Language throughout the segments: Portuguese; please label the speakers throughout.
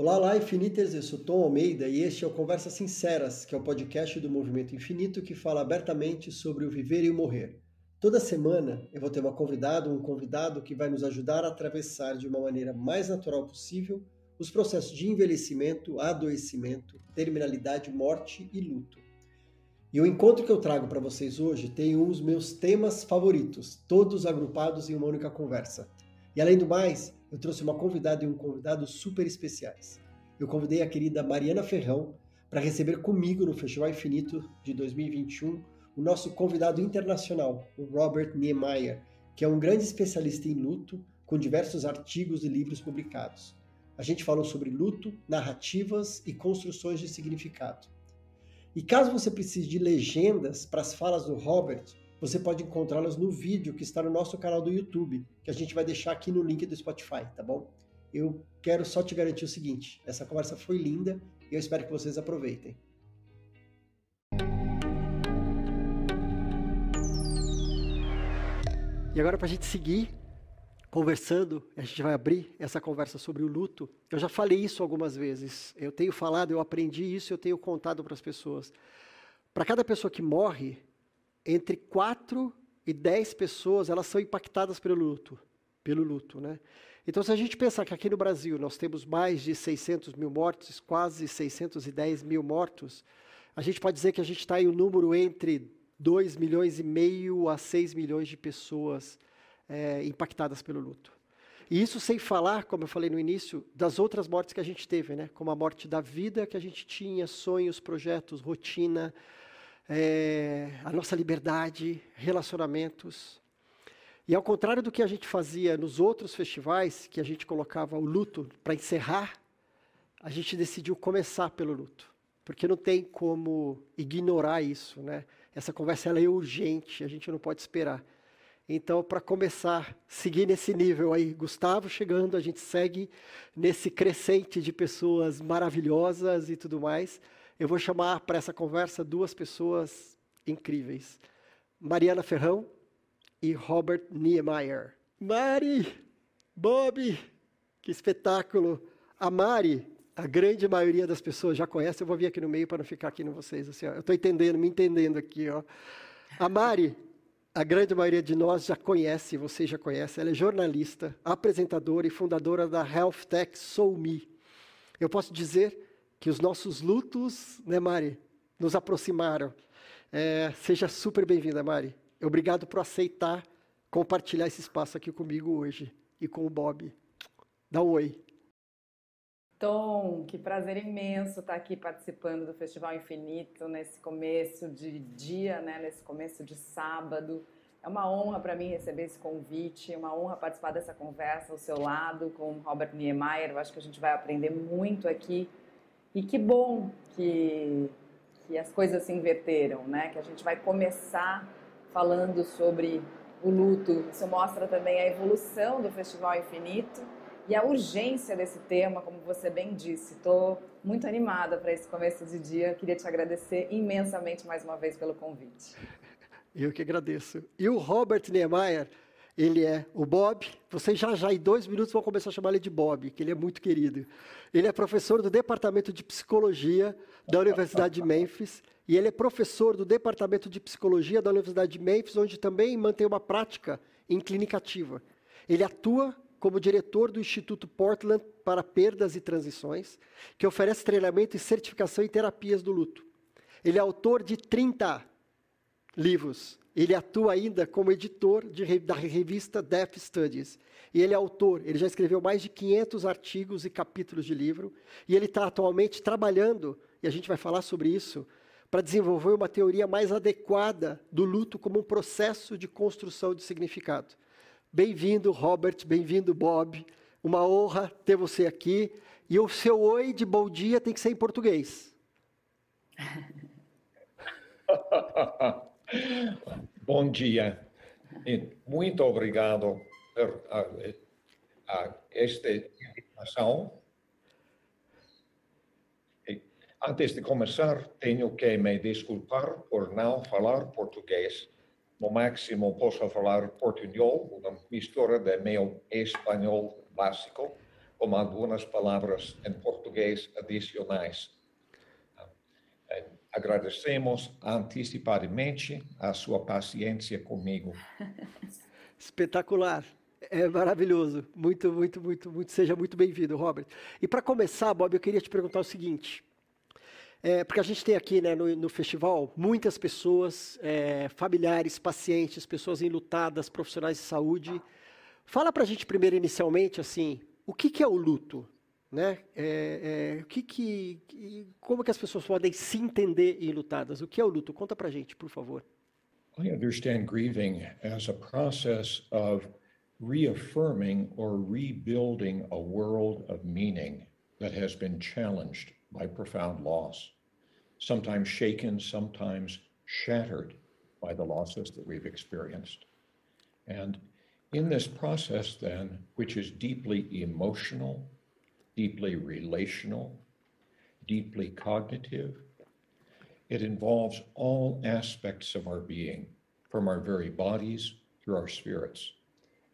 Speaker 1: Olá, lá Infiniters, eu sou Tom Almeida e este é o Conversas Sinceras, que é o podcast do Movimento Infinito que fala abertamente sobre o viver e o morrer. Toda semana eu vou ter uma convidada, um convidado que vai nos ajudar a atravessar de uma maneira mais natural possível os processos de envelhecimento, adoecimento, terminalidade, morte e luto. E o encontro que eu trago para vocês hoje tem um dos meus temas favoritos, todos agrupados em uma única conversa. E além do mais, eu trouxe uma convidada e um convidado super especiais. Eu convidei a querida Mariana Ferrão para receber comigo no Festival Infinito de 2021 o nosso convidado internacional, o Robert Niemeyer, que é um grande especialista em luto, com diversos artigos e livros publicados. A gente falou sobre luto, narrativas e construções de significado. E caso você precise de legendas para as falas do Robert, você pode encontrá-las no vídeo que está no nosso canal do YouTube, que a gente vai deixar aqui no link do Spotify, tá bom? Eu quero só te garantir o seguinte: essa conversa foi linda e eu espero que vocês aproveitem. E agora, para a gente seguir conversando, a gente vai abrir essa conversa sobre o luto. Eu já falei isso algumas vezes. Eu tenho falado, eu aprendi isso, eu tenho contado para as pessoas. Para cada pessoa que morre, entre 4 e 10 pessoas, elas são impactadas pelo luto, pelo luto, né? Então, se a gente pensar que aqui no Brasil nós temos mais de 600 mil mortos, quase 610 mil mortos, a gente pode dizer que a gente está em um número entre 2 milhões e meio a 6 milhões de pessoas é, impactadas pelo luto. E isso sem falar, como eu falei no início, das outras mortes que a gente teve, né? como a morte da vida que a gente tinha, sonhos, projetos, rotina, é, a nossa liberdade, relacionamentos. E ao contrário do que a gente fazia nos outros festivais, que a gente colocava o luto para encerrar, a gente decidiu começar pelo luto, porque não tem como ignorar isso, né? Essa conversa ela é urgente, a gente não pode esperar. Então, para começar, seguir nesse nível aí, Gustavo chegando, a gente segue nesse crescente de pessoas maravilhosas e tudo mais. Eu vou chamar para essa conversa duas pessoas incríveis: Mariana Ferrão e Robert Niemeyer. Mari, Bob, que espetáculo! A Mari, a grande maioria das pessoas já conhece. Eu vou vir aqui no meio para não ficar aqui no vocês. Assim, ó. Eu estou entendendo, me entendendo aqui. Ó. A Mari, a grande maioria de nós já conhece, você já conhece. Ela é jornalista, apresentadora e fundadora da Health Tech SoulMe. Eu posso dizer que os nossos lutos, né, Mari, nos aproximaram. É, seja super bem-vinda, Mari. Obrigado por aceitar compartilhar esse espaço aqui comigo hoje e com o Bob. Dá um oi.
Speaker 2: Tom, que prazer imenso estar aqui participando do Festival Infinito nesse começo de dia, né, nesse começo de sábado. É uma honra para mim receber esse convite, uma honra participar dessa conversa ao seu lado com Robert Niemeyer. Eu acho que a gente vai aprender muito aqui e que bom que, que as coisas se inverteram, né? Que a gente vai começar falando sobre o luto. Isso mostra também a evolução do Festival Infinito e a urgência desse tema, como você bem disse. Estou muito animada para esse começo de dia. Queria te agradecer imensamente mais uma vez pelo convite.
Speaker 1: Eu que agradeço. E o Robert Niemeyer, ele é o Bob. Vocês já já em dois minutos vão começar a chamar ele de Bob, que ele é muito querido. Ele é professor do Departamento de Psicologia da Universidade de Memphis e ele é professor do Departamento de Psicologia da Universidade de Memphis, onde também mantém uma prática em clínica ativa. Ele atua como diretor do Instituto Portland para Perdas e Transições, que oferece treinamento e certificação em terapias do luto. Ele é autor de 30 livros ele atua ainda como editor de, da revista Death Studies. E ele é autor, ele já escreveu mais de 500 artigos e capítulos de livro. E ele está atualmente trabalhando, e a gente vai falar sobre isso, para desenvolver uma teoria mais adequada do luto como um processo de construção de significado. Bem-vindo, Robert, bem-vindo, Bob. Uma honra ter você aqui. E o seu oi de bom dia tem que ser em português.
Speaker 3: Bom dia e muito obrigado por a, a esta invitação. Antes de começar, tenho que me desculpar por não falar português. No máximo, posso falar portunhol, uma mistura de meu espanhol básico, com algumas palavras em português português adicionais. Agradecemos antecipadamente a sua paciência comigo.
Speaker 1: Espetacular. É maravilhoso. Muito, muito, muito, muito. Seja muito bem-vindo, Robert. E para começar, Bob, eu queria te perguntar o seguinte. É, porque a gente tem aqui né, no, no festival muitas pessoas, é, familiares, pacientes, pessoas enlutadas, profissionais de saúde. Fala para a gente primeiro, inicialmente, assim, o que, que é o luto? Né? É, é, o que que, como que as pessoas podem se entender enlutadas? O que é o luto? Conta para gente, por favor.
Speaker 3: I understand grieving as a process of reaffirming or rebuilding a world of meaning that has been challenged by profound loss, sometimes shaken, sometimes shattered by the losses that we've experienced. And in this process, then, which is deeply emotional, deeply relational, deeply cognitive, it involves all aspects of our being, from our very bodies through our spirits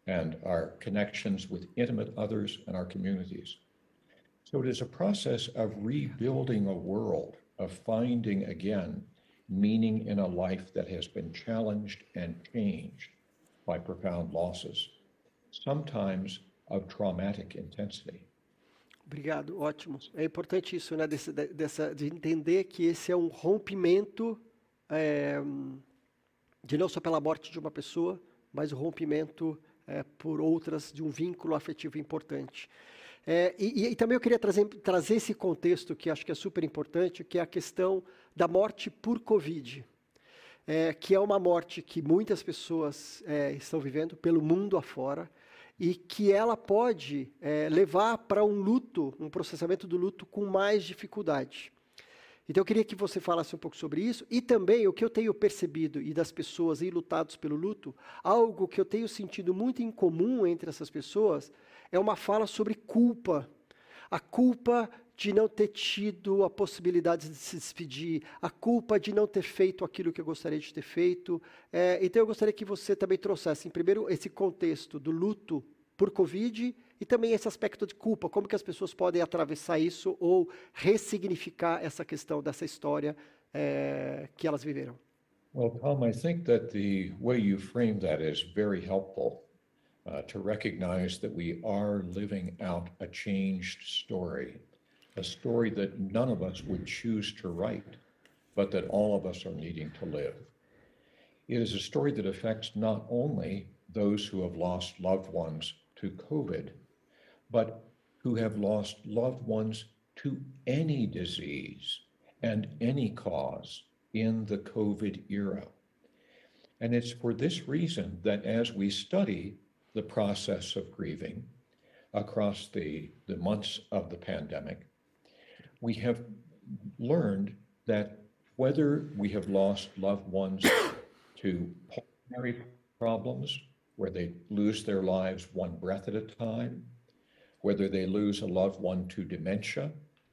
Speaker 3: and our connections with intimate others and our communities. So it is a process of rebuilding a world, of finding again meaning in a life that has been challenged and changed by profound losses, sometimes of traumatic intensity.
Speaker 1: Obrigado, ótimo. É importante isso, né, desse, dessa, de entender que esse é um rompimento é, de não só pela morte de uma pessoa, mas o rompimento é, por outras de um vínculo afetivo importante. É, e, e, também eu queria trazer, trazer esse contexto que acho que é super importante, que é a questão da morte por Covid, é, que é uma morte que muitas pessoas é, estão vivendo pelo mundo afora e que ela pode é, levar para um luto, um processamento do luto com mais dificuldade. Então eu queria que você falasse um pouco sobre isso e também o que eu tenho percebido e das pessoas lutados pelo luto, algo que eu tenho sentido muito em comum entre essas pessoas é uma fala sobre culpa. A culpa de não ter tido a possibilidade de se despedir, a culpa de não ter feito aquilo que eu gostaria de ter feito. É, então eu gostaria que você também trouxesse, primeiro, esse contexto do luto por Covid e também esse aspecto de culpa, como que as pessoas podem atravessar isso ou ressignificar essa questão dessa história é, que elas viveram.
Speaker 3: Well, Tom, I think that the way you frame that is very helpful. uh, to recognize that we are living out a changed story, a story that none of us would choose to write, but that all of us are needing to live. It is a story that affects not only those who have lost loved ones to COVID, but who have lost loved ones to any disease and any cause in the COVID era. And it's for this reason that as we study the process of grieving across the, the months of the pandemic, we have learned that whether we have lost loved ones to pulmonary problems, where they lose their lives one breath at a time, whether they lose a loved one to dementia,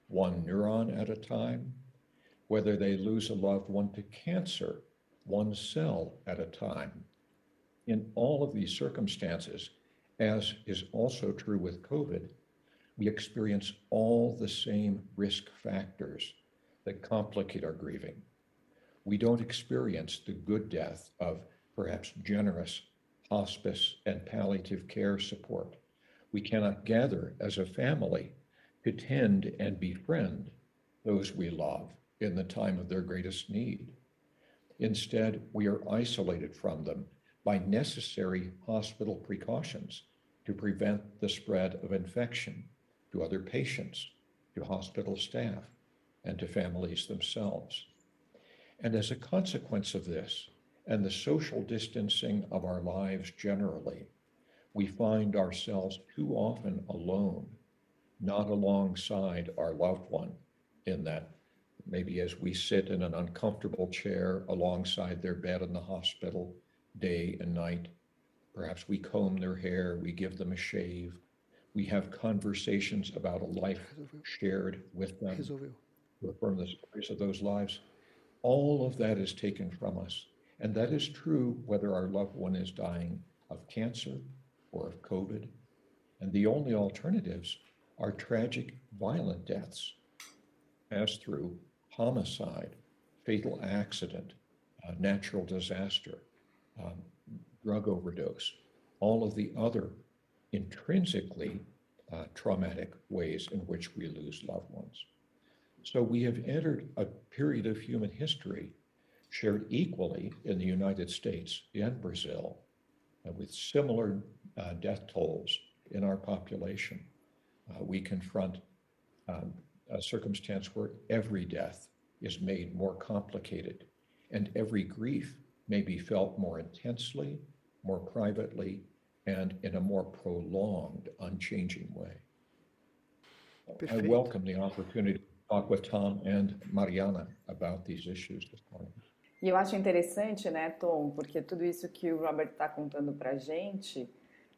Speaker 3: one neuron at a time, whether they lose a loved one to cancer, one cell at a time, in all of these circumstances, as is also true with COVID, we experience all the same risk factors that complicate our grieving. We don't experience the good death of perhaps generous hospice and palliative care support. We cannot gather as a family to tend and befriend those we love in the time of their greatest need. Instead, we are isolated from them by necessary hospital precautions to prevent the spread of infection to other patients, to hospital staff, and to families themselves. And as a consequence of this, and the social distancing of our lives generally, we find ourselves too often alone, not alongside our loved one, in that maybe as we sit in an uncomfortable chair alongside their bed in the hospital, day and night. Perhaps we comb their hair, we give them a shave, we have conversations about a life shared with them to affirm the stories of those lives. All of that is taken from us. And that is true whether our loved one is dying of cancer or of COVID. And the only alternatives are tragic violent deaths as through homicide, fatal accident, uh, natural disaster, um, drug overdose, all of the other intrinsically uh, traumatic ways in which we lose loved ones. So we have entered a period of human history shared equally in the United States and Brazil uh, with similar uh, death tolls in our population. Uh, we confront um, a circumstance where every death is made more complicated and every grief may be felt more intensely, more privately, and in a more prolonged, unchanging way. I welcome the opportunity to talk with Tom and Mariana about these issues this morning.
Speaker 2: E eu acho interessante, né, Tom, porque tudo isso que o Robert está contando para gente,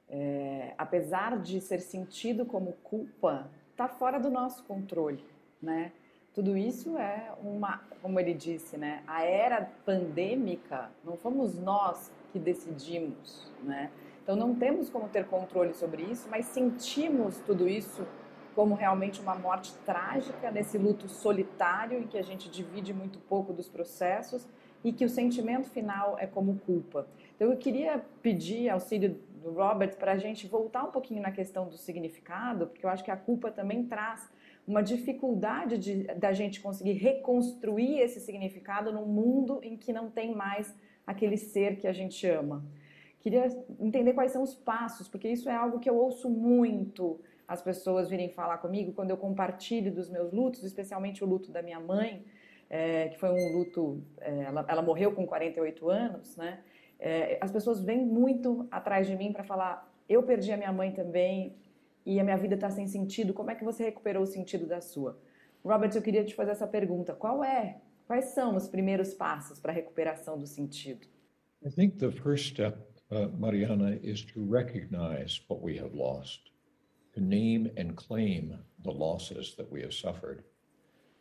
Speaker 2: é, apesar de ser sentido como culpa, está fora do nosso controle, né? Tudo isso é uma, como ele disse, né? A era pandêmica não fomos nós que decidimos, né? Então não temos como ter controle sobre isso, mas sentimos tudo isso como realmente uma morte trágica nesse luto solitário em que a gente divide muito pouco dos processos e que o sentimento final é como culpa. Então eu queria pedir auxílio do Robert para a gente voltar um pouquinho na questão do significado, porque eu acho que a culpa também traz uma dificuldade de, da gente conseguir reconstruir esse significado num mundo em que não tem mais aquele ser que a gente ama. Queria entender quais são os passos, porque isso é algo que eu ouço muito as pessoas virem falar comigo quando eu compartilho dos meus lutos, especialmente o luto da minha mãe, é, que foi um luto, é, ela, ela, morreu com 48 anos, né? É, as pessoas vêm muito atrás de mim para falar: eu perdi a minha mãe também, e a minha vida está sem sentido, como é que você recuperou o sentido da sua? Robert, eu queria te fazer essa pergunta. Qual é, quais são os primeiros passos para a recuperação do sentido?
Speaker 3: I think the first step, uh, Mariana, is to recognize what we have lost, to name and claim the losses that we have suffered,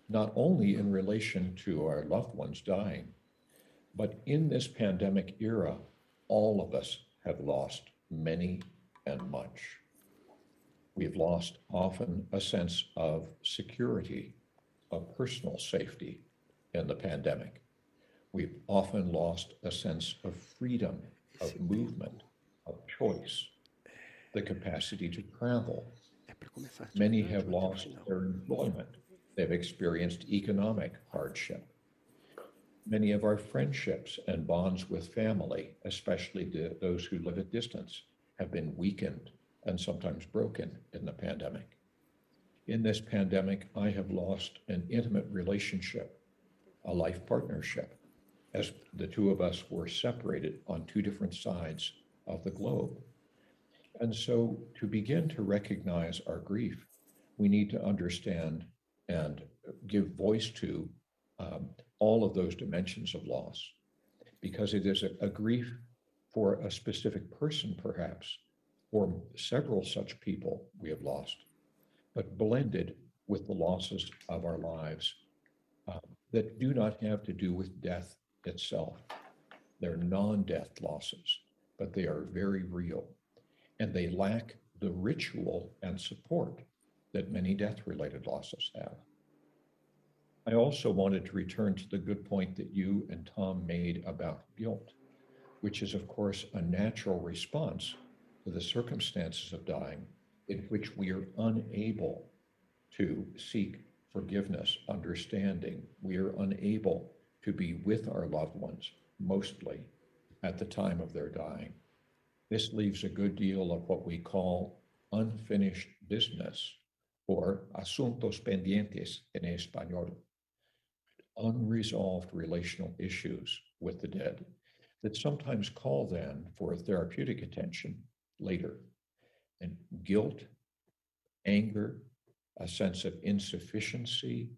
Speaker 3: not only in relation to our loved ones dying, but in this pandemic era, all of us have lost many and much. We've lost often a sense of security, of personal safety in the pandemic. We've often lost a sense of freedom, of movement, of choice, the capacity to travel. Many have lost their employment. They've experienced economic hardship. Many of our friendships and bonds with family, especially the, those who live at distance, have been weakened and sometimes broken in the pandemic. In this pandemic, I have lost an intimate relationship, a life partnership, as the two of us were separated on two different sides of the globe. And so, to begin to recognize our grief, we need to understand and give voice to um, all of those dimensions of loss, because it is a, a grief for a specific person, perhaps, or several such people we have lost, but blended with the losses of our lives uh, that do not have to do with death itself. They're non death losses, but they are very real. And they lack the ritual and support that many death related losses have. I also wanted to return to the good point that you and Tom made about guilt, which is, of course, a natural response to the circumstances of dying in which we are unable to seek forgiveness, understanding. We are unable to be with our loved ones, mostly at the time of their dying. This leaves a good deal of what we call unfinished business, or asuntos pendientes en español, unresolved relational issues with the dead that sometimes call then for therapeutic attention later. And guilt, anger, a sense of insufficiency,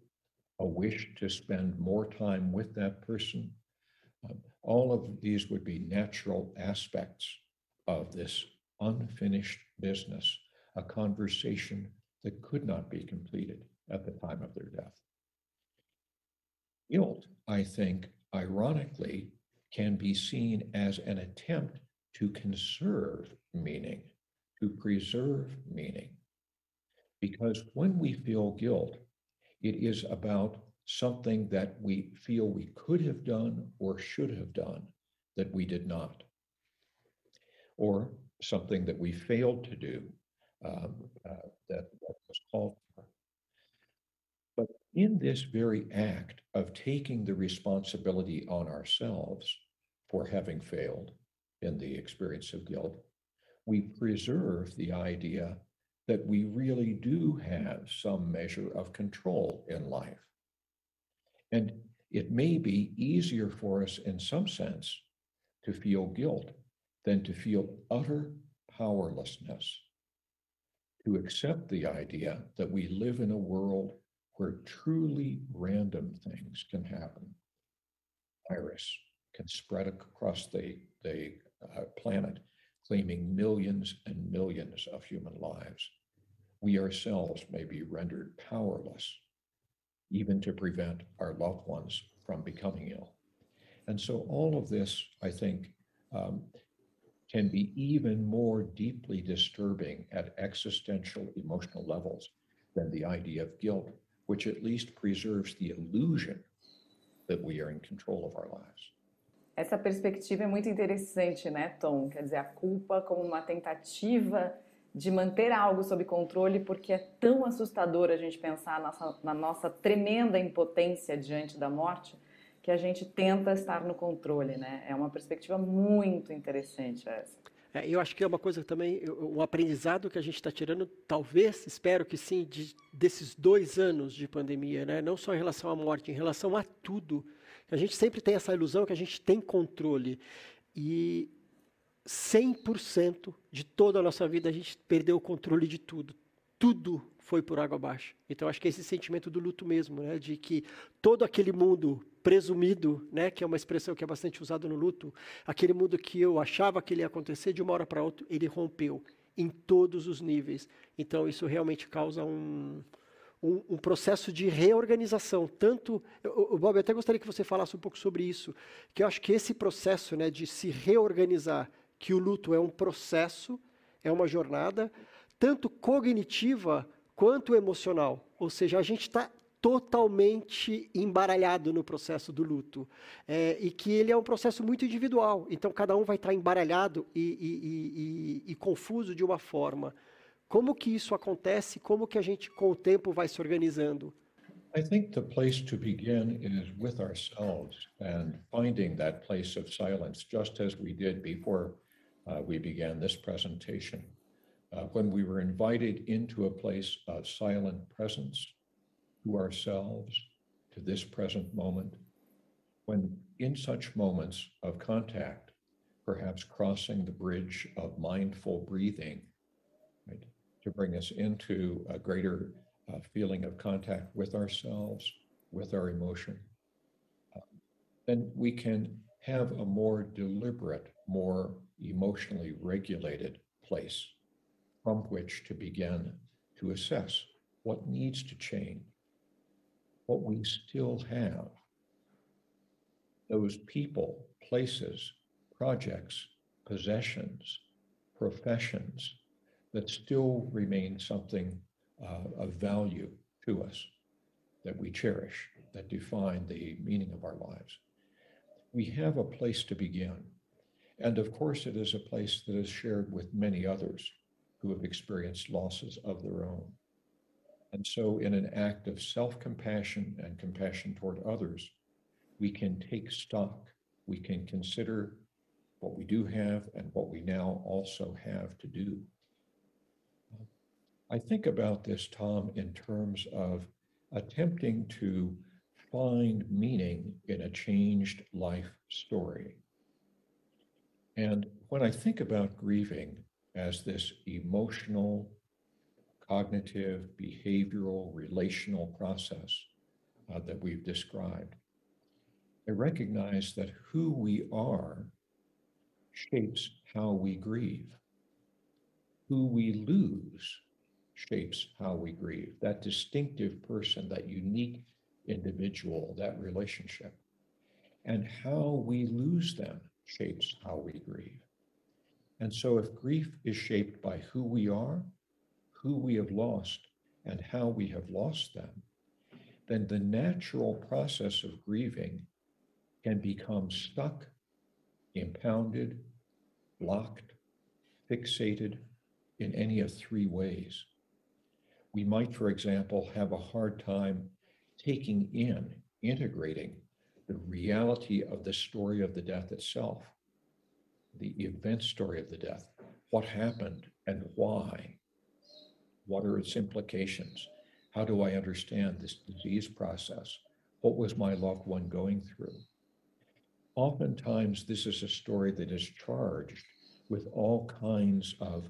Speaker 3: a wish to spend more time with that person. Um, all of these would be natural aspects of this unfinished business, a conversation that could not be completed at the time of their death. Guilt, I think, ironically, can be seen as an attempt to conserve meaning, to preserve meaning. Because when we feel guilt, it is about something that we feel we could have done or should have done that we did not, or something that we failed to do um, uh, that, that was called for. But in this very act of taking the responsibility on ourselves for having failed in the experience of guilt, we preserve the idea that we really do have some measure of control in life. And it may be easier for us in some sense to feel guilt than to feel utter powerlessness, to accept the idea that we live in a world where truly random things can happen. Virus can spread across the, the uh, planet, claiming millions and millions of human lives. We ourselves may be rendered powerless, even to prevent our loved ones from becoming ill. And so, all of this, I think, um, can be even more deeply disturbing at existential emotional levels than the idea of guilt, which at least preserves the illusion that we are in control of our lives.
Speaker 2: Essa perspectiva é muito interessante, né, Tom? Quer dizer, a culpa como uma tentativa de manter algo sob controle, porque é tão assustador a gente pensar na nossa, na nossa tremenda impotência diante da morte, que a gente tenta estar no controle, né? É uma perspectiva muito interessante essa.
Speaker 1: É, eu acho que é uma coisa também, um aprendizado que a gente está tirando, talvez, espero que sim, de, desses dois anos de pandemia, né? não só em relação à morte, em relação a tudo. A gente sempre tem essa ilusão que a gente tem controle. E 100% de toda a nossa vida a gente perdeu o controle de tudo. Tudo foi por água abaixo. Então acho que é esse sentimento do luto mesmo, né, de que todo aquele mundo presumido, né, que é uma expressão que é bastante usada no luto, aquele mundo que eu achava que ele ia acontecer de uma hora para outra, ele rompeu em todos os níveis. Então isso realmente causa um, um, um, processo de reorganização. Tanto, eu, Bob, eu até gostaria que você falasse um pouco sobre isso, que eu acho que esse processo né, de se reorganizar, que o luto é um processo, é uma jornada, tanto cognitiva quanto emocional. Ou seja, a gente está totalmente embaralhado no processo do luto. É, e que ele é um processo muito individual. Então, cada um vai estar embaralhado e, e, e, e, confuso de uma forma. Como que isso acontece? Como que a gente, com o tempo, vai se organizando?
Speaker 3: I think the place to begin is with ourselves and finding that place of silence, just as we did before uh, we began this presentation. Uh, when we were invited into a place of silent presence to ourselves, to this present moment, when in such moments of contact, perhaps crossing the bridge of mindful breathing, right, to bring us into a greater uh, feeling of contact with ourselves, with our emotion, uh, then we can have a more deliberate, more emotionally regulated place from which to begin to assess what needs to change, what we still have, those people, places, projects, possessions, professions that still remain something uh, of value to us that we cherish, that define the meaning of our lives. We have a place to begin and of course, it is a place that is shared with many others who have experienced losses of their own. And so, in an act of self compassion and compassion toward others, we can take stock, we can consider what we do have and what we now also have to do. I think about this, Tom, in terms of attempting to find meaning in a changed life story. And when I think about grieving as this emotional, cognitive, behavioral, relational process uh, that we've described, I recognize that who we are shapes how we grieve. Who we lose shapes how we grieve. That distinctive person, that unique individual, that relationship. And how we lose them shapes how we grieve. And so, if grief is shaped by who we are, who we have lost, and how we have lost them, then the natural process of grieving can become stuck, impounded, blocked, fixated in any of three ways. We might, for example, have a hard time taking in, integrating the reality of the story of the death itself, the event story of the death, what happened and why, what are its implications, how do I understand this disease process, what was my loved one going through. Oftentimes, this is a story that is charged with all kinds of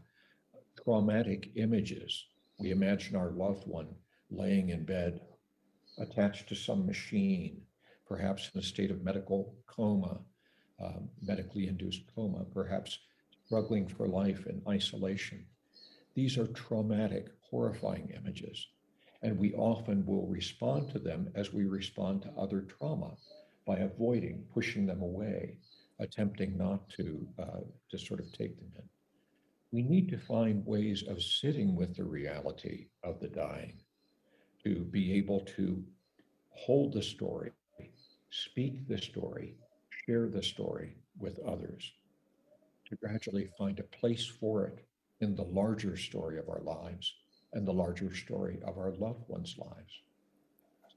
Speaker 3: traumatic images. We imagine our loved one laying in bed, attached to some machine, perhaps in a state of medical coma, um, medically induced coma, perhaps struggling for life in isolation. These are traumatic, horrifying images. And we often will respond to them as we respond to other trauma by avoiding, pushing them away, attempting not to, uh, to sort of take them in. We need to find ways of sitting with the reality of the dying, to be able to hold the story, speak the story, share the story with others, to gradually find a place for it in the larger story of our lives and the larger story of our loved ones' lives.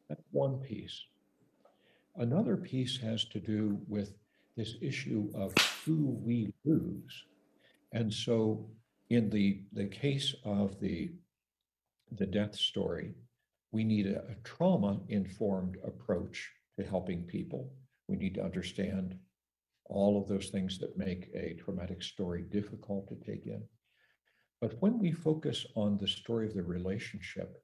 Speaker 3: That's one piece. Another piece has to do with this issue of who we lose. And so in the, the case of the, the death story, we need a, a trauma-informed approach helping people. We need to understand all of those things that make a traumatic story difficult to take in. But when we focus on the story of the relationship,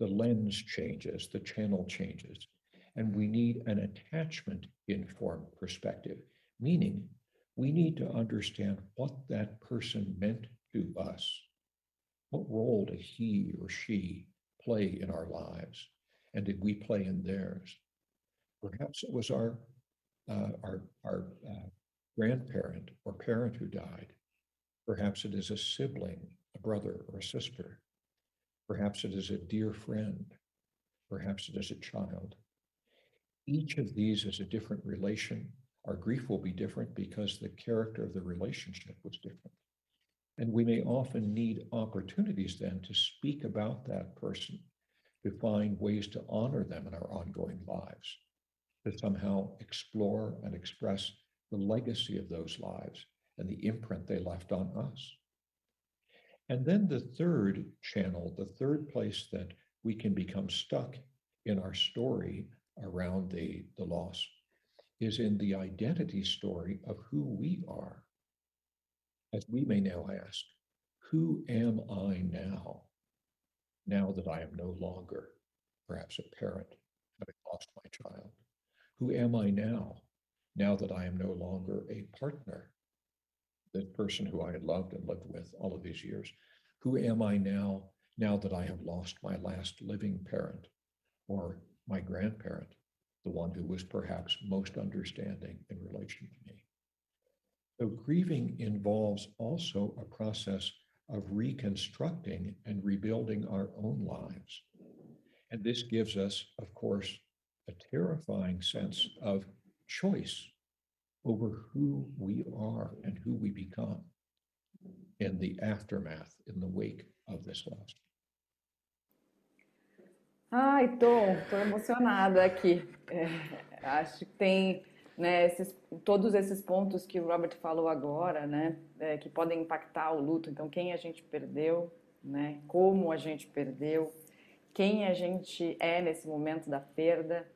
Speaker 3: the lens changes, the channel changes, and we need an attachment informed perspective, meaning we need to understand what that person meant to us. What role did he or she play in our lives? And did we play in theirs? Perhaps it was our, uh, our, our uh, grandparent or parent who died. Perhaps it is a sibling, a brother or a sister. Perhaps it is a dear friend. Perhaps it is a child. Each of these is a different relation. Our grief will be different because the character of the relationship was different. And we may often need opportunities then to speak about that person, to find ways to honor them in our ongoing lives, to somehow explore and express the legacy of those lives and the imprint they left on us. And then the third channel, the third place that we can become stuck in our story around the, the loss is in the identity story of who we are. As we may now ask, who am I now? Now that I am no longer perhaps a parent, having lost my child. Who am I now? Now that I am no longer a partner, the person who I had loved and lived with all of these years. Who am I now, now that I have lost my last living parent or my grandparent, the one who was perhaps most understanding in relation to me? So grieving involves also a process of reconstructing and rebuilding our own lives. And this gives us, of course, a terrifying sense of choice over who we are and who we become in the aftermath, in the wake of this loss.
Speaker 2: Ai, tô, tô emocionada aqui. É, acho que tem né, esses, todos esses pontos que o Robert falou agora, né, é, que podem impactar o luto. Então, quem a gente perdeu, né, como a gente perdeu, quem a gente é nesse momento da perda,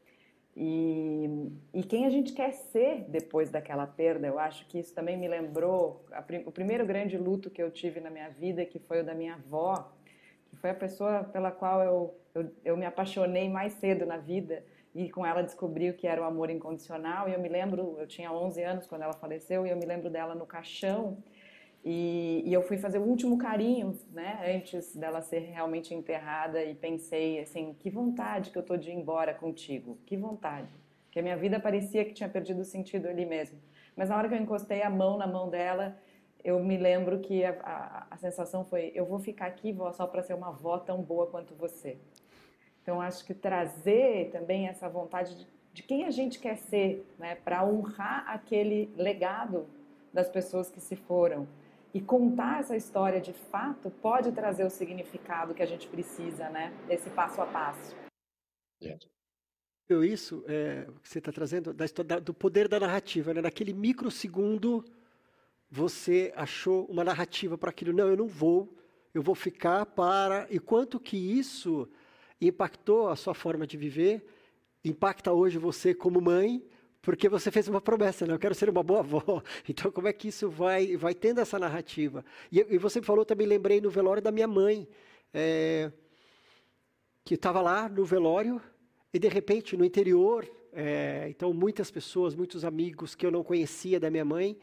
Speaker 2: e, e quem a gente quer ser depois daquela perda, eu acho que isso também me lembrou a, o primeiro grande luto que eu tive na minha vida, que foi o da minha avó, que foi a pessoa pela qual eu, eu, eu me apaixonei mais cedo na vida e com ela descobri o que era o amor incondicional. E eu me lembro, eu tinha 11 anos quando ela faleceu, e eu me lembro dela no caixão e, e, eu fui fazer o último carinho, né, antes dela ser realmente enterrada e pensei assim, que vontade que eu tô de ir embora contigo, que vontade. Que a minha vida parecia que tinha perdido o sentido ali mesmo. Mas na hora que eu encostei a mão na mão dela, eu me lembro que a, a, a sensação foi: eu vou ficar aqui só para ser uma avó tão boa quanto você. Então, acho que trazer também essa vontade de, de quem a gente quer ser, né, para honrar aquele legado das pessoas que se foram. E contar essa história de fato pode trazer o significado que a gente precisa, né, desse passo a passo.
Speaker 1: Yes. Isso é, que você está trazendo da história, do poder da narrativa, né? Naquele microsegundo você achou uma narrativa para aquilo. Não, eu não vou, eu vou ficar para. E quanto que isso impactou a sua forma de viver, impacta hoje você como mãe, porque você fez uma promessa, né? Eu quero ser uma boa avó. Então, como é que isso vai, vai tendo essa narrativa? E, e você falou, também lembrei no velório da minha mãe, é, que estava lá no velório e, de repente, no interior, é, então, muitas pessoas, muitos amigos que eu não conhecia da minha mãe,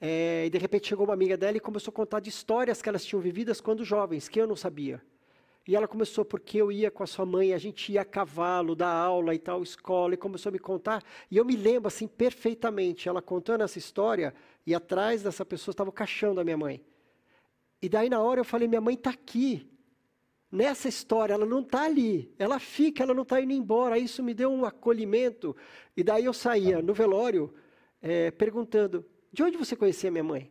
Speaker 1: é, e de repente chegou uma amiga dela e começou a contar de histórias que elas tinham vividas quando jovens, que eu não sabia. E ela começou porque eu ia com a sua mãe, a gente ia a cavalo, dar aula e tal, escola, e começou a me contar. E eu me lembro assim perfeitamente, ela contando essa história, e atrás dessa pessoa estava o caixão da minha mãe. E daí na hora eu falei, minha mãe está aqui. Nessa história, ela não está ali, ela fica, ela não está indo embora. Isso me deu um acolhimento. E daí eu saía no velório é, perguntando: de onde você conhecia minha mãe?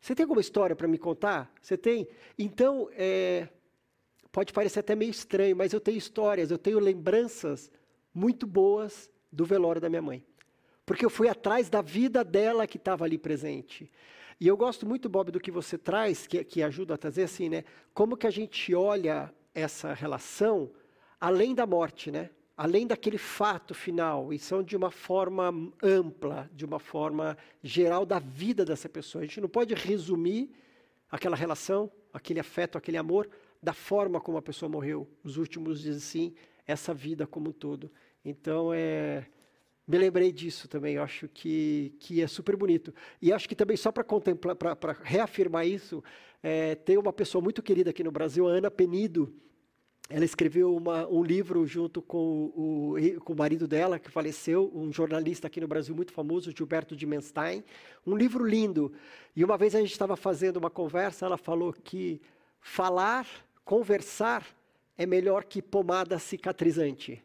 Speaker 1: Você tem alguma história para me contar? Você tem? Então, é, pode parecer até meio estranho, mas eu tenho histórias, eu tenho lembranças muito boas do velório da minha mãe. Porque eu fui atrás da vida dela que estava ali presente. E eu gosto muito, Bob, do que você traz, que, que ajuda a trazer assim, né? Como que a gente olha essa relação além da morte, né? Além daquele fato final, e são de uma forma ampla, de uma forma geral da vida dessa pessoa. A gente não pode resumir aquela relação, aquele afeto, aquele amor da forma como a pessoa morreu. Os últimos dias, sim, essa vida como um todo. Então, é, me lembrei disso também. Eu acho que, que é super bonito. E acho que também, só para contemplar, para reafirmar isso, é, tem uma pessoa muito querida aqui no Brasil, Ana Penido. Ela escreveu uma, um livro junto com o, com o marido dela, que faleceu, um jornalista aqui no Brasil muito famoso, Gilberto Dimenstein. Um livro lindo. E uma vez a gente estava fazendo uma conversa, ela falou que falar conversar é melhor que pomada cicatrizante.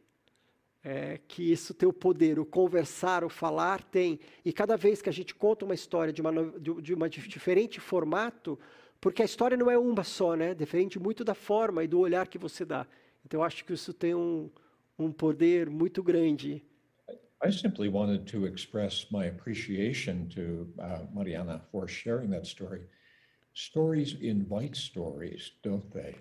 Speaker 1: É, que isso tem o poder, o conversar, o falar tem. E cada vez que a gente conta uma história de uma, de, uma diferente formato, porque a história não é uma só, né? Diferente muito da forma e do olhar que você dá. Então eu acho que isso tem um, um poder muito grande.
Speaker 3: I simply wanted to express my appreciation to uh, Mariana for sharing that story. Stories invite stories, don't they?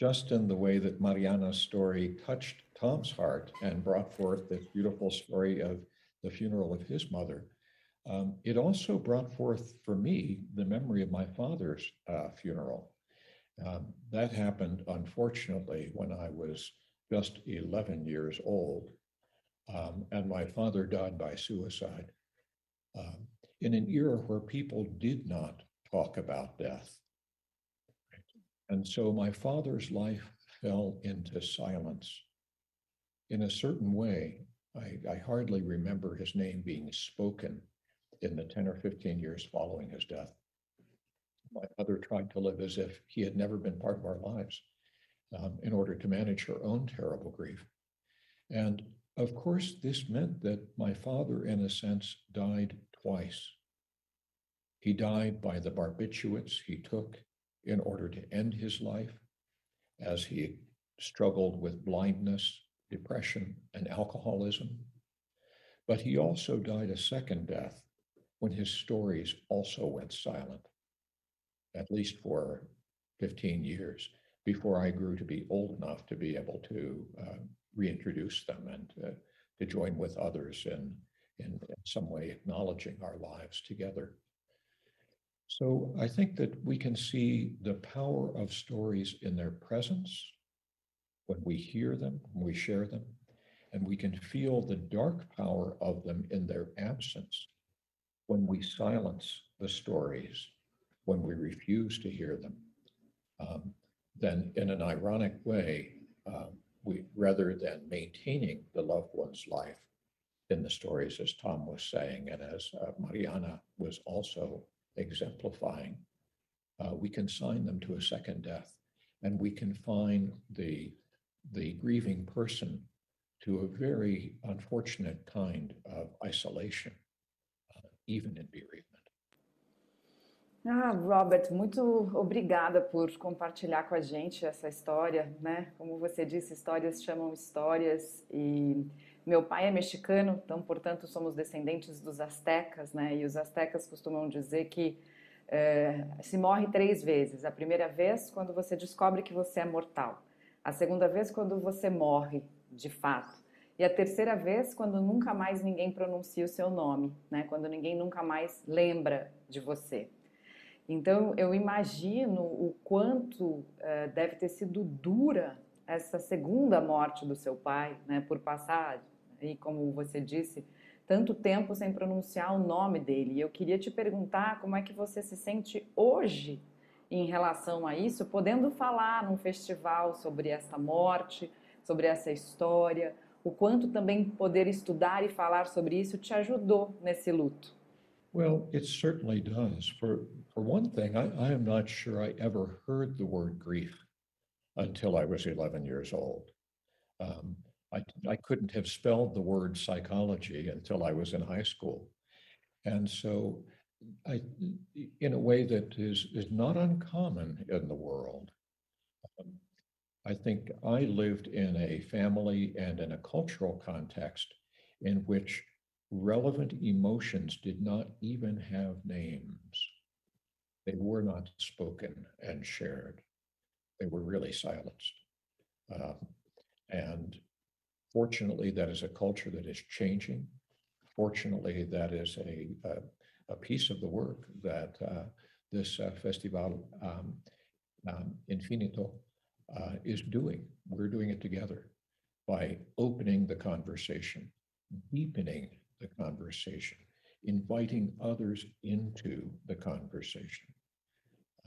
Speaker 3: Just in the way that Mariana's story touched Tom's heart and brought forth this beautiful story of the funeral of his mother, um, it also brought forth for me the memory of my father's uh, funeral. Um, that happened, unfortunately, when I was just 11 years old, um, and my father died by suicide. Um, in an era where people did not talk about death, and so my father's life fell into silence. In a certain way, I, I, hardly remember his name being spoken in the 10 or 15 years following his death. My mother tried to live as if he had never been part of our lives um, in order to manage her own terrible grief. And of course, this meant that my father, in a sense, died twice. He died by the barbiturates he took in order to end his life as he struggled with blindness, depression, and alcoholism. But he also died a second death when his stories also went silent, at least for 15 years, before I grew to be old enough to be able to uh, reintroduce them and uh, to join with others in, in, in some way acknowledging our lives together. So I think that we can see the power of stories in their presence when we hear them, when we share them, and we can feel the dark power of them in their absence when we silence the stories, when we refuse to hear them. Um, then, in an ironic way, uh, we rather than maintaining the loved one's life in the stories, as Tom was saying, and as uh, Mariana was also exemplifying, uh, we consign them to a second death and we confine the, the grieving person to a very unfortunate kind of isolation, uh, even in bereavement.
Speaker 2: Ah, Robert, muito obrigada por compartilhar com a gente essa história, né? Como você disse, histórias chamam histórias e meu pai é mexicano, então, portanto, somos descendentes dos astecas, né? E os astecas costumam dizer que é, se morre três vezes. A primeira vez, quando você descobre que você é mortal. A segunda vez, quando você morre, de fato. E a terceira vez, quando nunca mais ninguém pronuncia o seu nome, né? Quando ninguém nunca mais lembra de você. Então, eu imagino o quanto uh, deve ter sido dura essa segunda morte do seu pai, né, por passar, e como você disse, tanto tempo sem pronunciar o nome dele. Eu queria te perguntar como é que você se sente hoje em relação a isso, podendo falar num festival sobre essa morte, sobre essa história, o quanto também poder estudar e falar sobre isso te ajudou nesse luto.
Speaker 3: Well, it certainly does. For for one thing, I, I am not sure I ever heard the word grief until I was 11 years old. Um, I, I couldn't have spelled the word psychology until I was in high school. And so I, in a way that is, is not uncommon in the world, um, I think I lived in a family and in a cultural context in which relevant emotions did not even have names. They were not spoken and shared. They were really silenced. Um, and fortunately, that is a culture that is changing. Fortunately, that is a, a, a piece of the work that uh, this uh, Festival um, um, Infinito uh, is doing. We're doing it together by opening the conversation, deepening the conversation, inviting others into the conversation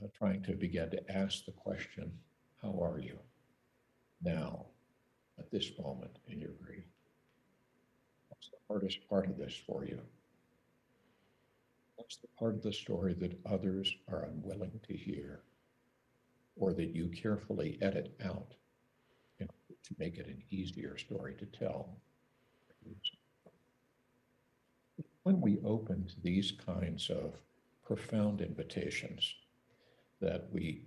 Speaker 3: uh, trying to begin to ask the question, how are you now at this moment in your grief? What's the hardest part of this for you? What's the part of the story that others are unwilling to hear or that you carefully edit out to make it an easier story to tell? When we open to these kinds of profound invitations, that we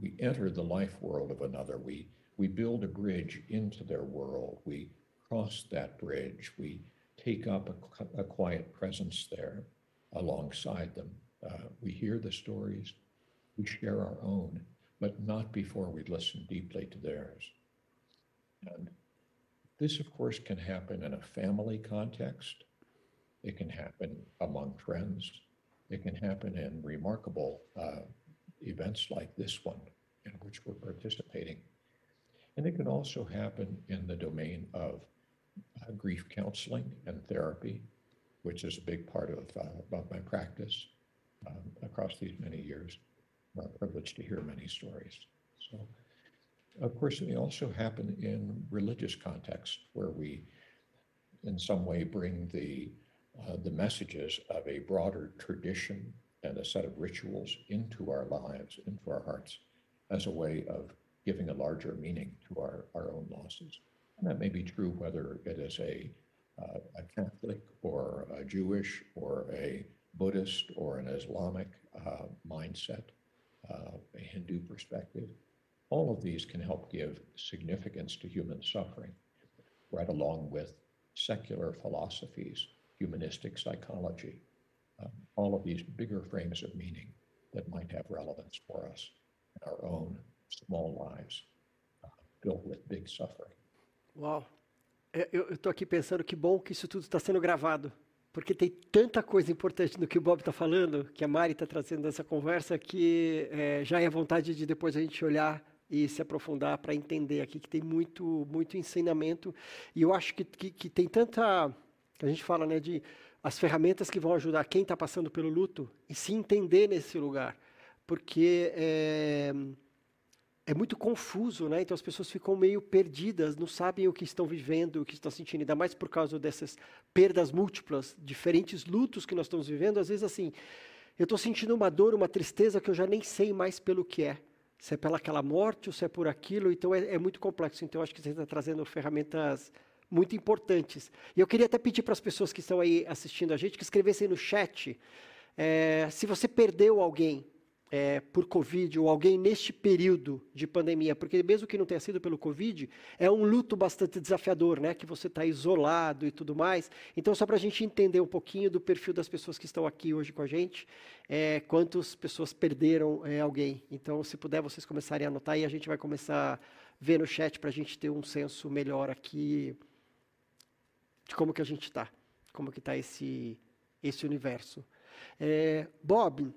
Speaker 3: we enter the life world of another. We we build a bridge into their world. We cross that bridge. We take up a, a quiet presence there alongside them. Uh, we hear the stories. We share our own, but not before we listen deeply to theirs. And this, of course, can happen in a family context. It can happen among friends. It can happen in remarkable uh, events like this one in which we're participating. And it can also happen in the domain of uh, grief counseling and therapy, which is a big part of, uh, of my practice um, across these many years. I'm privileged to hear many stories. So, of course, they also happen in religious context where we, in some way, bring the uh, the messages of a broader tradition and a set of rituals into our lives, into our hearts, as a way of giving a larger meaning to our, our own losses. And that may be true whether it is a, uh, a Catholic or a Jewish or a Buddhist or an Islamic uh, mindset, uh, a Hindu perspective. All of these can help give significance to human suffering, right along with secular philosophies, humanistic psychology, um, all of these bigger frames of meaning that might have relevance for us in our own small lives filled with big suffering.
Speaker 1: Uau! Eu estou aqui pensando que bom que isso tudo está sendo gravado, porque tem tanta coisa importante no que o Bob está falando, que a Mari está trazendo nessa conversa, que é, já é vontade de depois a gente olhar e se aprofundar para entender aqui que tem muito, muito ensinamento. E eu acho que, que, que tem tanta. A gente fala né, de as ferramentas que vão ajudar quem está passando pelo luto e se entender nesse lugar, porque é, é muito confuso, né? Então as pessoas ficam meio perdidas, não sabem o que estão vivendo, o que estão sentindo, ainda mais por causa dessas perdas múltiplas, diferentes lutos que nós estamos vivendo. Às vezes, assim, eu estou sentindo uma dor, uma tristeza que eu já nem sei mais pelo que é. Se é pelaquela morte ou se é por aquilo, então é, é muito complexo. Então, acho que você está trazendo ferramentas muito importantes. E eu queria até pedir para as pessoas que estão aí assistindo a gente que escrevessem no chat é, se você perdeu alguém é, por Covid ou alguém neste período de pandemia, porque mesmo que não tenha sido pelo Covid, é um luto bastante desafiador, né? Que você está isolado e tudo mais. Então, só para a gente entender um pouquinho do perfil das pessoas que estão aqui hoje com a gente, é, quantas pessoas perderam é, alguém. Então, se puder, vocês começarem a anotar e a gente vai começar a ver no chat para a gente ter um senso melhor aqui de como que a gente está, como que está esse, esse universo. É, Bob,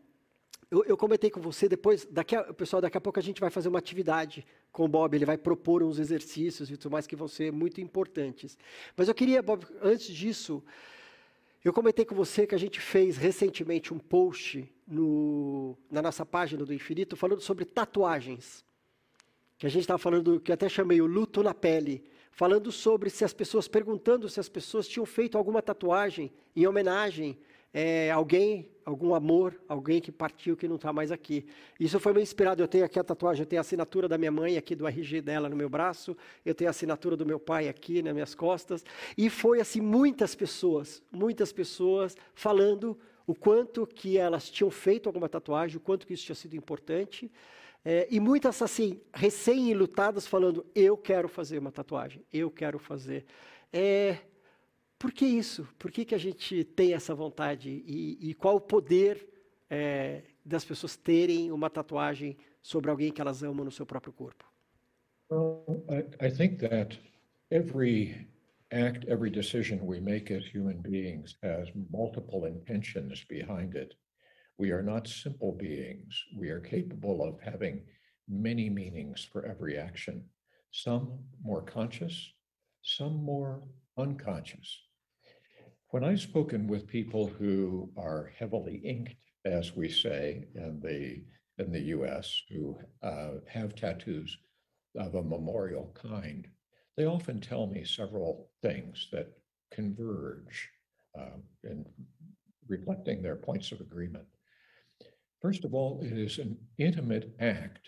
Speaker 1: eu, eu, comentei com você depois, daqui a, pessoal, daqui a pouco a gente vai fazer uma atividade com o Bob, ele vai propor uns exercícios e tudo mais que vão ser muito importantes. Mas eu queria, Bob, antes disso, eu comentei com você que a gente fez recentemente um post no, na nossa página do Infinito falando sobre tatuagens. Que a gente estava falando, que até chamei o luto na pele, falando sobre se as pessoas, perguntando se as pessoas tinham feito alguma tatuagem em homenagem é, alguém, algum amor, alguém que partiu, que não está mais aqui. Isso foi meio inspirado. Eu tenho aqui a tatuagem, eu tenho a assinatura da minha mãe aqui, do RG dela no meu braço, eu tenho a assinatura do meu pai aqui nas minhas costas. E foi assim, muitas pessoas, muitas pessoas falando o quanto que elas tinham feito alguma tatuagem, o quanto que isso tinha sido importante. É, e muitas, assim, recém-lutadas falando, eu quero fazer uma tatuagem, eu quero fazer. É, por que isso? Por que, que a gente tem essa vontade? E, e qual o poder é, das pessoas terem uma tatuagem sobre alguém que elas amam no seu próprio corpo?
Speaker 3: Well, I, I think that every act, every decision we make as human beings has multiple intentions behind it. We are not simple beings. We are capable of having many meanings for every action, some more conscious, some more unconscious. When I've spoken with people who are heavily inked, as we say in the in the U.S., who uh, have tattoos of a memorial kind, they often tell me several things that converge uh, in reflecting their points of agreement. First of all, it is an intimate act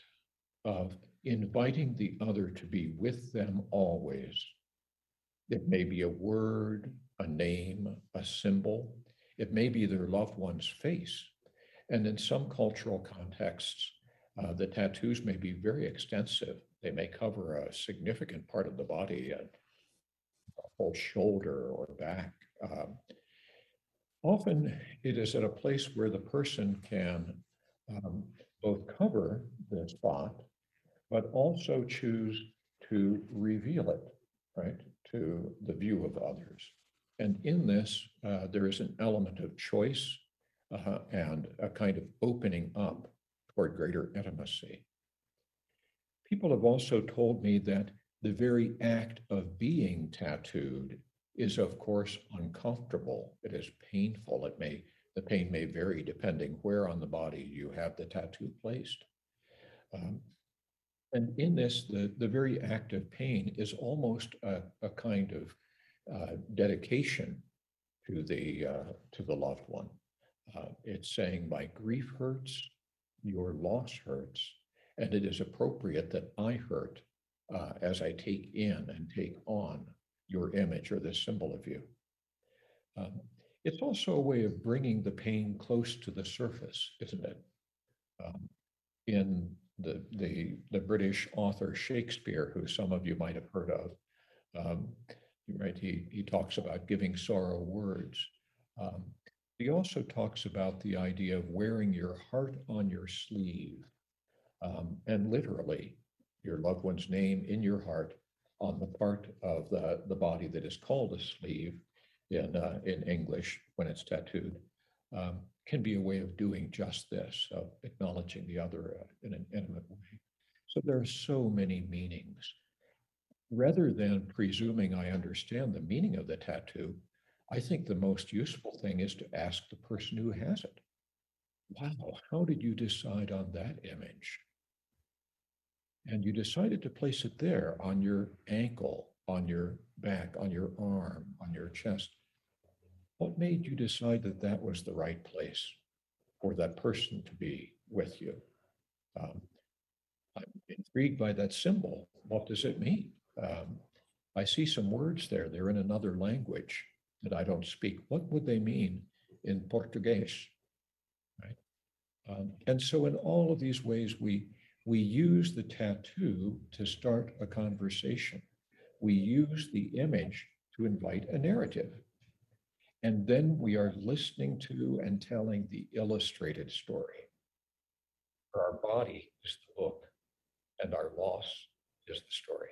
Speaker 3: of inviting the other to be with them always. It may be a word, a name, a symbol. It may be their loved one's face. And in some cultural contexts, uh, the tattoos may be very extensive. They may cover a significant part of the body, a, whole shoulder or back. Um, often it is at a place where the person can um, both cover the spot, but also choose to reveal it, right, to the view of others. And in this, uh, there is an element of choice uh, and a kind of opening up toward greater intimacy. People have also told me that the very act of being tattooed is, of course, uncomfortable. It is painful. It may the pain may vary depending where on the body you have the tattoo placed. Um, and in this, the, the very act of pain is almost a, a kind of uh, dedication to the uh, to the loved one. Uh, it's saying my grief hurts, your loss hurts, and it is appropriate that I hurt uh, as I take in and take on your image or this symbol of you. Um, it's also a way of bringing the pain close to the surface, isn't it? Um, in the, the the British author Shakespeare, who some of you might have heard of, um, right? He, he talks about giving sorrow words. Um, he also talks about the idea of wearing your heart on your sleeve um, and literally your loved one's name in your heart on the part of the, the body that is called a sleeve in, uh, in English when it's tattooed um, can be a way of doing just this, of acknowledging the other in an intimate way. So there are so many meanings rather than presuming I understand the meaning of the tattoo, I think the most useful thing is to ask the person who has it. Wow, how did you decide on that image? And you decided to place it there on your ankle, on your back, on your arm, on your chest. What made you decide that that was the right place? for that person to be with you. Um, I'm intrigued by that symbol. What does it mean? Um, I see some words there. They're in another language that I don't speak. What would they mean in Portuguese? Right. Um, and so, in all of these ways, we we use the tattoo to start a conversation. We use the image to invite a narrative. And then we are listening to and telling the illustrated story. Our body is the book, and our loss is the story.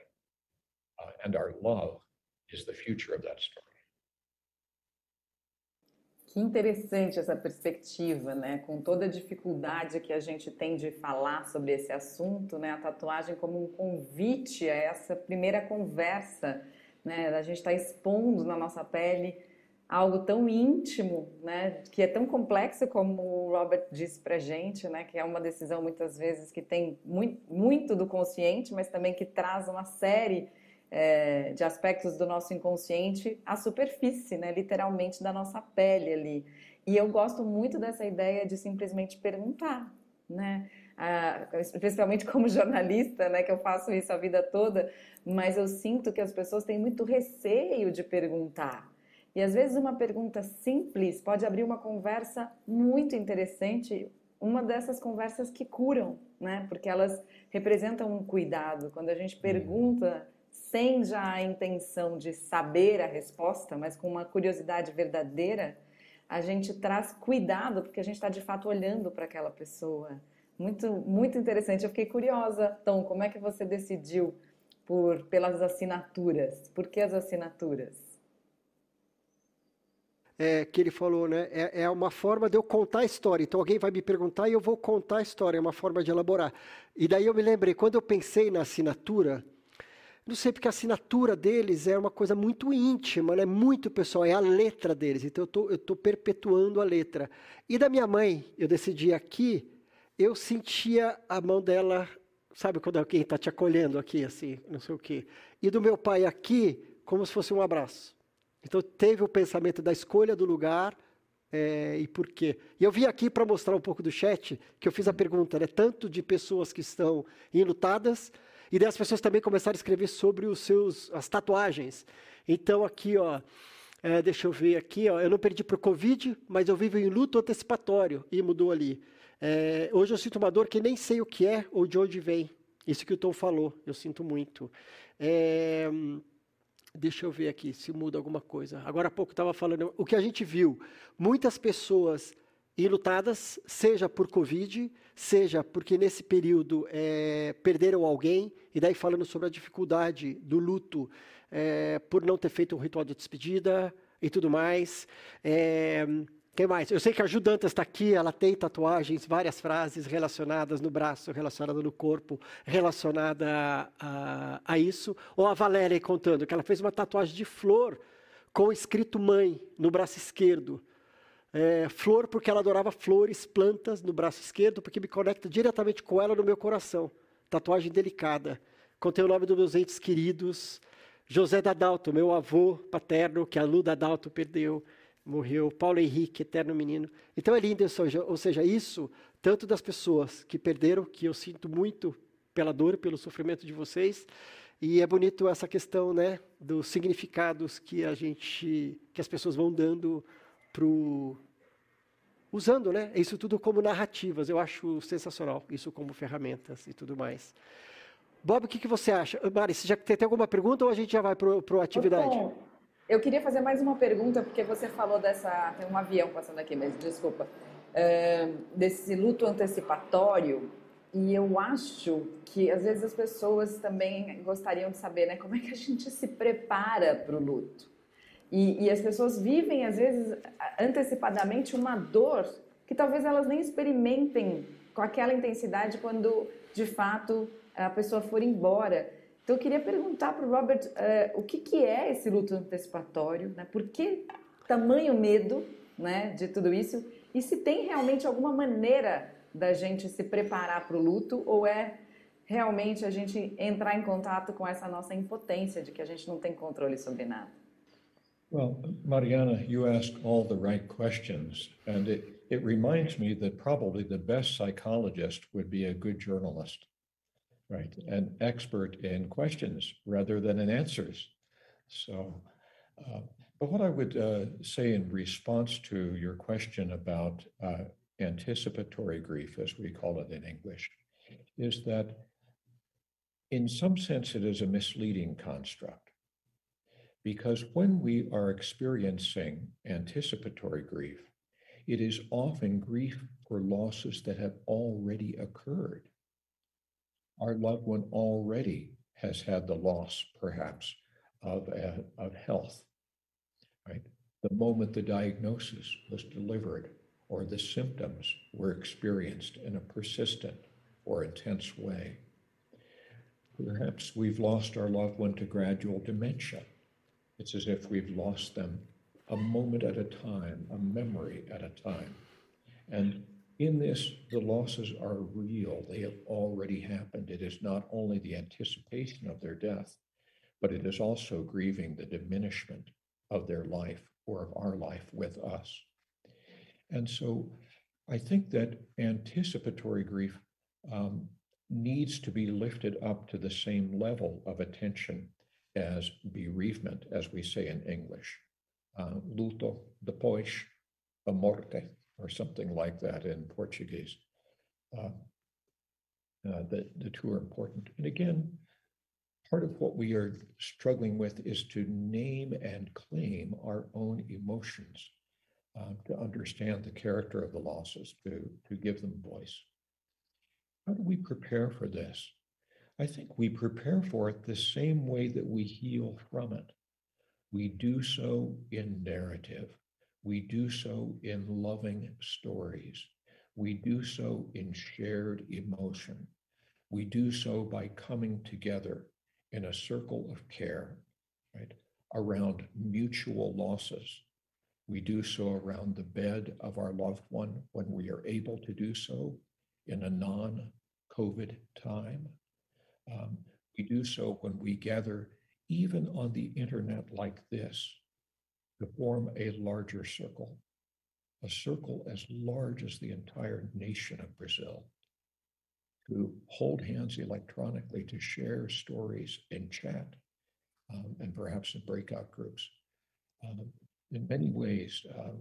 Speaker 3: Uh, and our love is the future of that story.
Speaker 2: Que interessante essa perspectiva, né? Com toda a dificuldade que a gente tem de falar sobre esse assunto, né? A tatuagem como um convite a essa primeira conversa, né? A gente está expondo na nossa pele algo tão íntimo, né, que é tão complexo como o Robert disse para gente, né, que é uma decisão muitas vezes que tem muito, muito do consciente, mas também que traz uma série é, de aspectos do nosso inconsciente à superfície, né, literalmente da nossa pele ali. E eu gosto muito dessa ideia de simplesmente perguntar, né, ah, principalmente como jornalista, né, que eu faço isso a vida toda, mas eu sinto que as pessoas têm muito receio de perguntar e às vezes uma pergunta simples pode abrir uma conversa muito interessante, uma dessas conversas que curam, né? Porque elas representam um cuidado. Quando a gente pergunta sem já a intenção de saber a resposta, mas com uma curiosidade verdadeira, a gente traz cuidado porque a gente está de fato olhando para aquela pessoa. Muito, muito interessante. Eu fiquei curiosa, Tom, como é que você decidiu por pelas assinaturas? Por que as assinaturas?
Speaker 1: é, que ele falou, né? É, é, uma forma de eu contar a história. Então alguém vai me perguntar e eu vou contar a história, é uma forma de elaborar. E daí eu me lembrei, quando eu pensei na assinatura, não sei, porque a assinatura deles é uma coisa muito íntima, né? muito pessoal, é a letra deles. Então eu tô, estou tô perpetuando a letra. E da minha mãe, eu decidi aqui, eu sentia a mão dela, sabe quando alguém está te acolhendo aqui, assim, não sei o quê. E do meu pai aqui, como se fosse um abraço. Então teve o pensamento da escolha do lugar é, e por quê. E eu vim aqui para mostrar um pouco do chat, que eu fiz a pergunta, né, tanto de pessoas que estão enlutadas, e das pessoas também começaram a escrever sobre os seus, as tatuagens. Então aqui, ó, é, deixa eu ver aqui, ó, eu não perdi para o Covid, mas eu vivo em luto antecipatório, e mudou ali. É, hoje eu sinto uma dor que nem sei o que é ou de onde vem. Isso que o Tom falou, eu sinto muito. É, Deixa eu ver aqui se muda alguma coisa. Agora há pouco estava falando. O que a gente viu: muitas pessoas enlutadas, seja por Covid, seja porque nesse período é, perderam alguém, e daí falando sobre a dificuldade do luto é, por não ter feito um ritual de despedida e tudo mais. É, quem mais? Eu sei que a Judantas está aqui, ela tem tatuagens, várias frases relacionadas no braço, relacionadas no corpo, relacionada a, a, isso. Ou a Valéria contando que ela fez uma tatuagem de flor com escrito mãe no braço esquerdo. É, flor porque ela adorava flores, plantas no braço esquerdo, porque me conecta diretamente com ela no meu coração. Tatuagem delicada. Contei o nome dos meus entes queridos. José Dadalto, meu avô paterno, que a Lu Dadalto perdeu morreu, Paulo Henrique, eterno menino. Então é lindo, ou seja, isso, tanto das pessoas que perderam, que eu sinto muito pela dor, pelo sofrimento de vocês, e é bonito essa questão, né, dos significados que a gente, que as pessoas vão dando pro usando, né, isso tudo como narrativas. Eu acho sensacional isso como ferramentas e tudo mais. Bob, o que, que você acha? Mari, você já tem, tem alguma pergunta ou a gente já vai para a atividade?
Speaker 2: Bom, eu queria fazer mais uma pergunta, porque você falou dessa. Tem um avião passando aqui, mas desculpa. É, desse luto antecipatório. E eu acho que às vezes as pessoas também gostariam de saber né, como é que a gente se prepara para o luto. E, e as pessoas vivem, às vezes, antecipadamente uma dor que talvez elas nem experimentem com aquela intensidade quando de fato a pessoa for embora. Então, eu queria perguntar para o Robert uh, o que, que é esse luto antecipatório, né? por que tamanho medo né, de tudo isso, e se tem realmente alguma maneira da gente se preparar para o luto, ou é realmente a gente entrar em contato com essa nossa impotência de que a gente não tem controle sobre nada?
Speaker 3: Well, Mariana, you ask all the right questions, and it, it reminds me that probably the best psychologist would be a good journalist, right? An expert in questions rather than in answers. So, uh, but what I would uh, say in response to your question about uh, anticipatory grief, as we call it in English, is that in some sense it is a misleading construct. Because when we are experiencing anticipatory grief, it is often grief for losses that have already occurred. Our loved one already has had the loss, perhaps, of, uh, of health, right? The moment the diagnosis was delivered or the symptoms were experienced in a persistent or intense way. Perhaps we've lost our loved one to gradual dementia. It's as if we've lost them a moment at a time, a memory at a time. And in this, the losses are real. They have already happened. It is not only the anticipation of their death, but it is also grieving the diminishment of their life or of our life with us. And so I think that anticipatory grief um, needs to be lifted up to the same level of attention as bereavement, as we say in English. Uh, luto depois da morte, or something like that in Portuguese. Uh, uh, the, the two are important. And again, part of what we are struggling with is to name and claim our own emotions, uh, to understand the character of the losses, to, to give them voice. How do we prepare for this? I think we prepare for it the same way that we heal from it. We do so in narrative. We do so in loving stories. We do so in shared emotion. We do so by coming together in a circle of care, right, around mutual losses. We do so around the bed of our loved one when we are able to do so in a non COVID time. Um, we do so when we gather even on the internet like this to form a larger circle, a circle as large as the entire nation of Brazil, to hold hands electronically, to share stories in chat, um, and perhaps in breakout groups. Um, in many ways, um,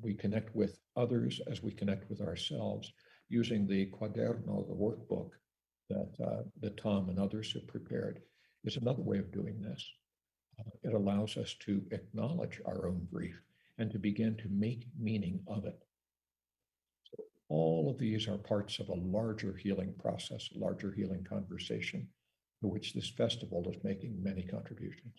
Speaker 3: we connect with others as we connect with ourselves using the quaderno, the workbook that, uh, that Tom and others have prepared is another way of doing this. Uh, it allows us to acknowledge our own grief and to begin to make meaning of it. So all of these are parts of a larger healing process, a larger healing conversation, to which this festival is making many contributions.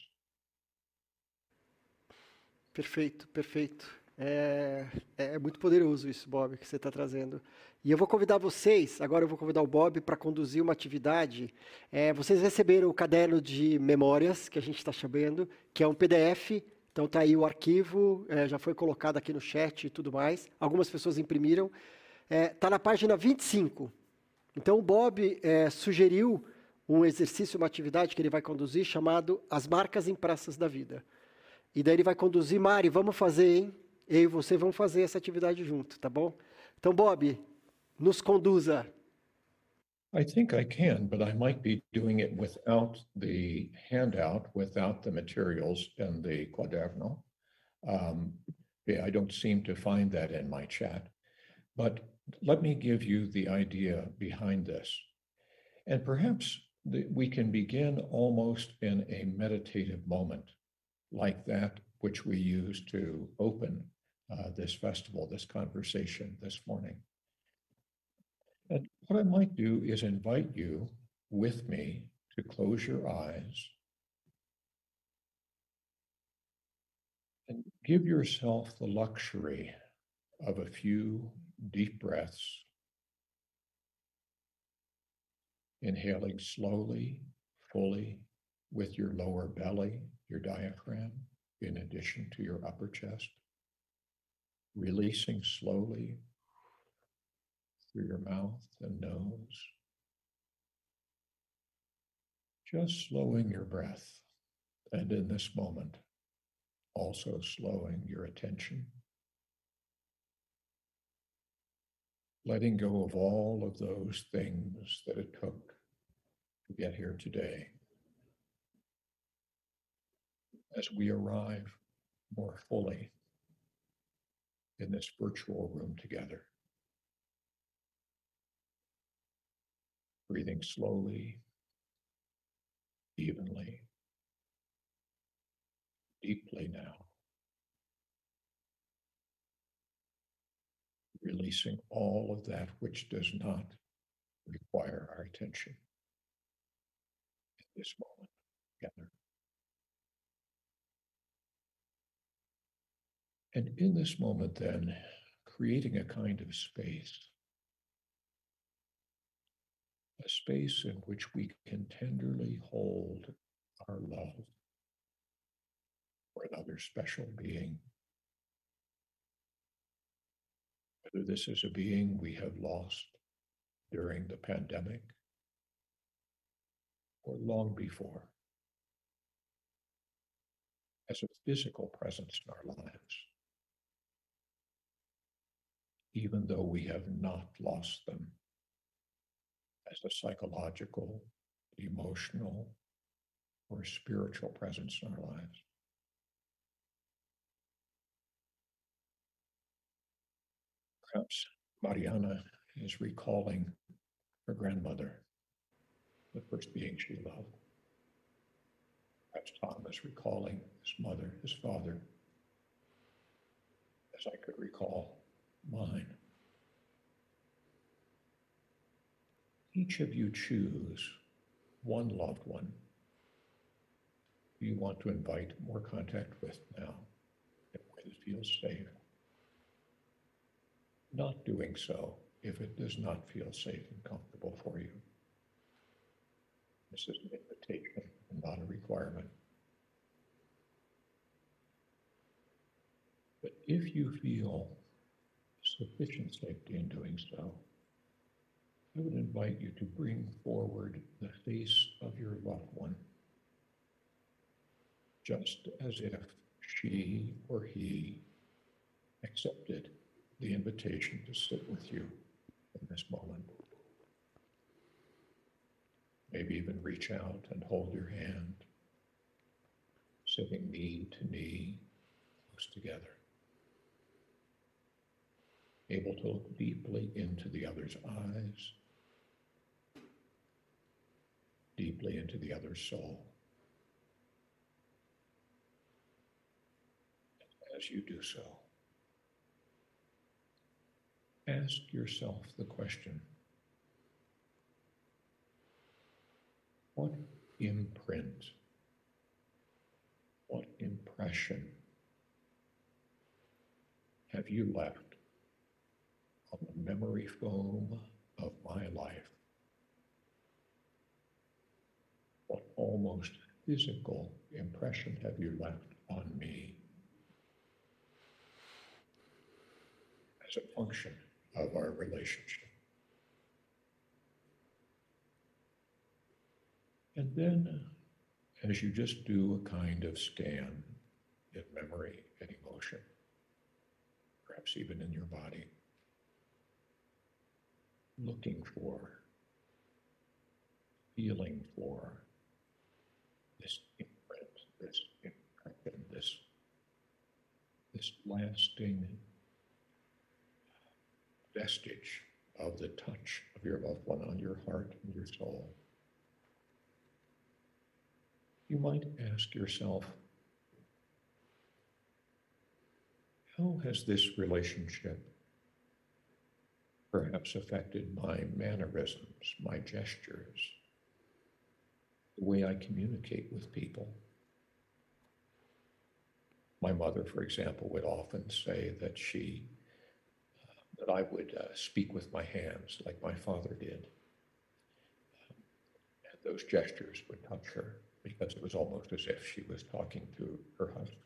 Speaker 1: Perfeito, perfeito. É, é muito poderoso isso, Bob, que você está trazendo. E eu vou convidar vocês, agora eu vou convidar o Bob para conduzir uma atividade. É, vocês receberam o caderno de memórias, que a gente está chamando, que é um PDF. Então está aí o arquivo, é, já foi colocado aqui no chat e tudo mais. Algumas pessoas imprimiram. Está é, na página 25. Então o Bob é, sugeriu um exercício, uma atividade que ele vai conduzir chamado As Marcas Impressas da Vida. E daí ele vai conduzir, Mari, vamos fazer, hein? Eu e você vamos fazer essa atividade junto, tá bom? Então, Bob, nos conduza.
Speaker 3: I think I can, but I might be doing it without the handout, without the materials and the quaderno. Um, yeah, I don't seem to find that in my chat. But let me give you the idea behind this. And perhaps the, we can begin almost in a meditative moment, like that which we use to open uh, this festival, this conversation this morning. And what I might do is invite you with me to close your eyes and give yourself the luxury of a few deep breaths, inhaling slowly, fully with your lower belly, your diaphragm, in addition to your upper chest, releasing slowly through your mouth and nose. Just slowing your breath. And in this moment, also slowing your attention. letting go of all of those things that it took to get here today. As we arrive more fully in this virtual room together. Breathing slowly, evenly, deeply now. Releasing all of that which does not require our attention in this moment together. And in this moment, then, creating a kind of space, a space in which we can tenderly hold our love for another special being. Whether this is a being we have lost during the pandemic or long before, as a physical presence in our lives even though we have not lost them as a psychological, emotional, or spiritual presence in our lives. Perhaps Mariana is recalling her grandmother, the first being she loved. Perhaps Tom is recalling his mother, his father, as I could recall mine. Each of you choose one loved one you want to invite more contact with now in a way that feels safe. Not doing so if it does not feel safe and comfortable for you. This is an invitation and not a requirement. But if you feel sufficient safety in doing so, I would invite you to bring forward the face of your loved one, just as if she or he accepted the invitation to sit with you in this moment. Maybe even reach out and hold your hand, sitting knee to knee, close together able to look deeply into the other's eyes, deeply into the other's soul. As you do so, ask yourself the question what imprint, what impression have you left on the memory foam of my life. What almost physical impression have you left on me as a function of our relationship? And then, as you just do a kind of scan in memory and emotion, perhaps even in your body, looking for, feeling for this imprint, this impression, this, this lasting vestige of the touch of your loved one on your heart and your soul. You might ask yourself, how has this relationship perhaps affected my mannerisms, my gestures, the way I communicate with people. My mother, for example, would often say that she, uh, that I would uh, speak with my hands like my father did. And those gestures would touch her because it was almost as if she was talking to her husband,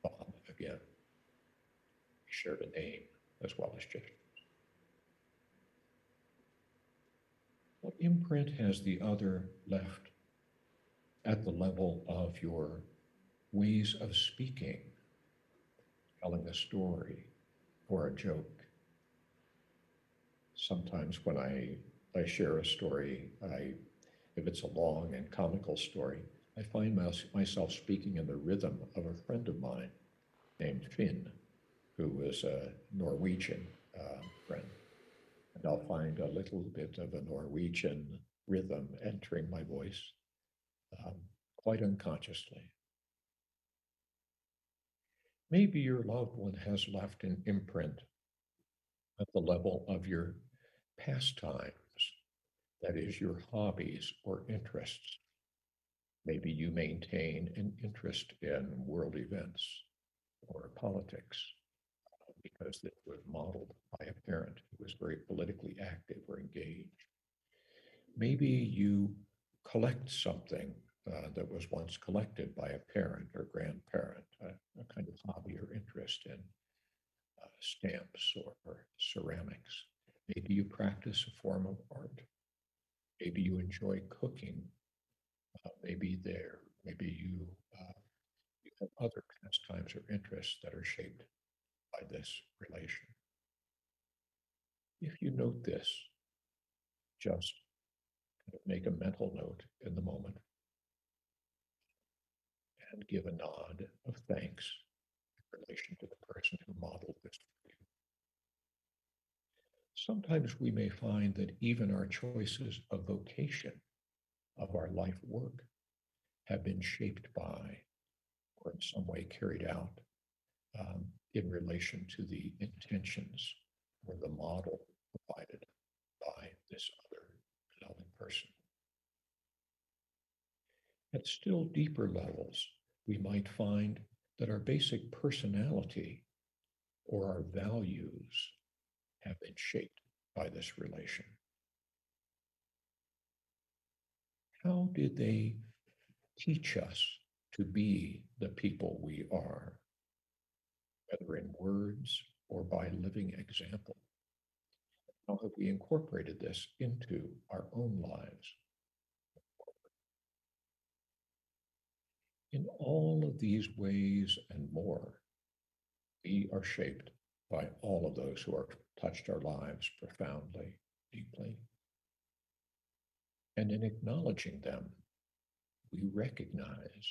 Speaker 3: Bob, again. We shared a name as well as gestures. What imprint has the other left at the level of your ways of speaking, telling a story or a joke? sometimes when I, I share a story, I, if it's a long and comical story, I find myself speaking in the rhythm of a friend of mine named Finn, who was a Norwegian uh, friend. And I'll find a little bit of a Norwegian rhythm entering my voice um, quite unconsciously. Maybe your loved one has left an imprint at the level of your pastimes, that is, your hobbies or interests. Maybe you maintain an interest in world events or politics because it was modeled by a parent who was very politically active or engaged. Maybe you collect something uh, that was once collected by a parent or grandparent, a, a kind of hobby or interest in uh, stamps or, or ceramics. Maybe you practice a form of art. Maybe you enjoy cooking. Uh, maybe there, maybe you, uh, you have other pastimes or interests that are shaped by this relation. If you note this, just make a mental note in the moment and give a nod of thanks in relation to the person who modeled this for you. Sometimes we may find that even our choices of vocation, of our life work, have been shaped by or in some way carried out um, in relation to the intentions or the model provided by this other loving person. At still deeper levels, we might find that our basic personality or our values have been shaped by this relation. How did they teach us to be the people we are? Whether in words or by living example? How have we incorporated this into our own lives? In all of these ways and more, we are shaped by all of those who have touched our lives profoundly, deeply. And in acknowledging them, we recognize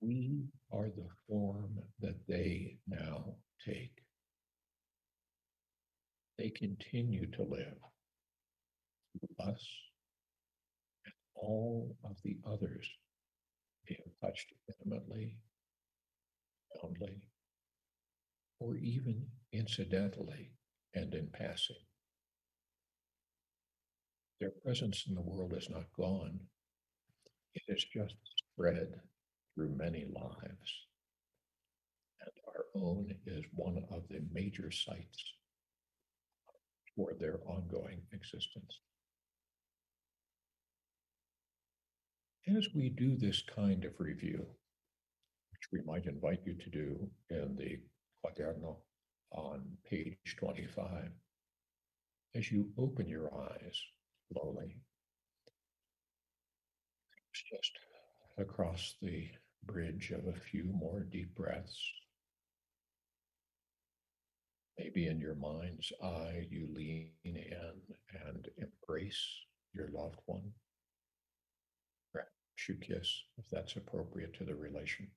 Speaker 3: we are the form that they now take. They continue to live through us and all of the others they have touched intimately, profoundly, or even incidentally and in passing. Their presence in the world is not gone. it is just spread through many lives. And our own is one of the major sites for their ongoing existence. As we do this kind of review, which we might invite you to do in the quaderno on page 25, as you open your eyes slowly, just across the bridge of a few more deep breaths. Maybe in your mind's eye, you lean in and embrace your loved one. Perhaps you kiss if that's appropriate to the relation.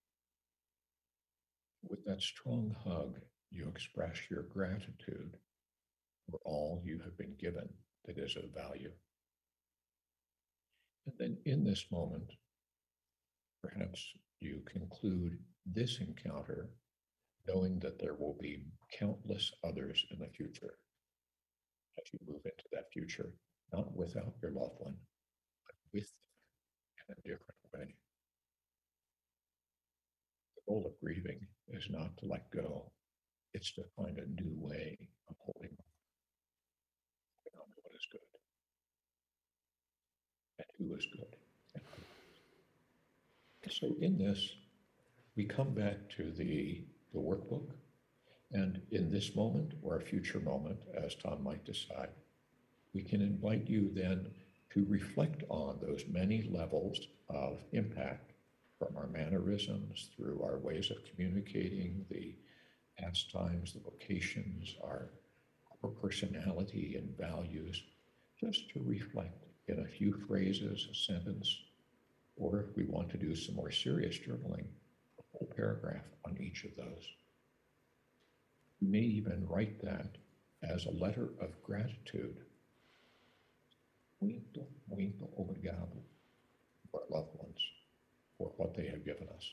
Speaker 3: With that strong hug, you express your gratitude for all you have been given that is of value. And then in this moment, perhaps you conclude this encounter knowing that there will be countless others in the future as you move into that future, not without your loved one, but with in a different way. The goal of grieving is not to let go, it's to find a new way of holding on to what is good and who is good. So in this, we come back to the, the workbook. And in this moment or a future moment, as Tom might decide, we can invite you then to reflect on those many levels of impact from our mannerisms through our ways of communicating, the pastimes, the vocations, our our personality and values, just to reflect in a few phrases, a sentence, or if we want to do some more serious journaling, a whole paragraph on each of those. We may even write that as a letter of gratitude. Muito, muito obrigado for our loved ones for what they have given us.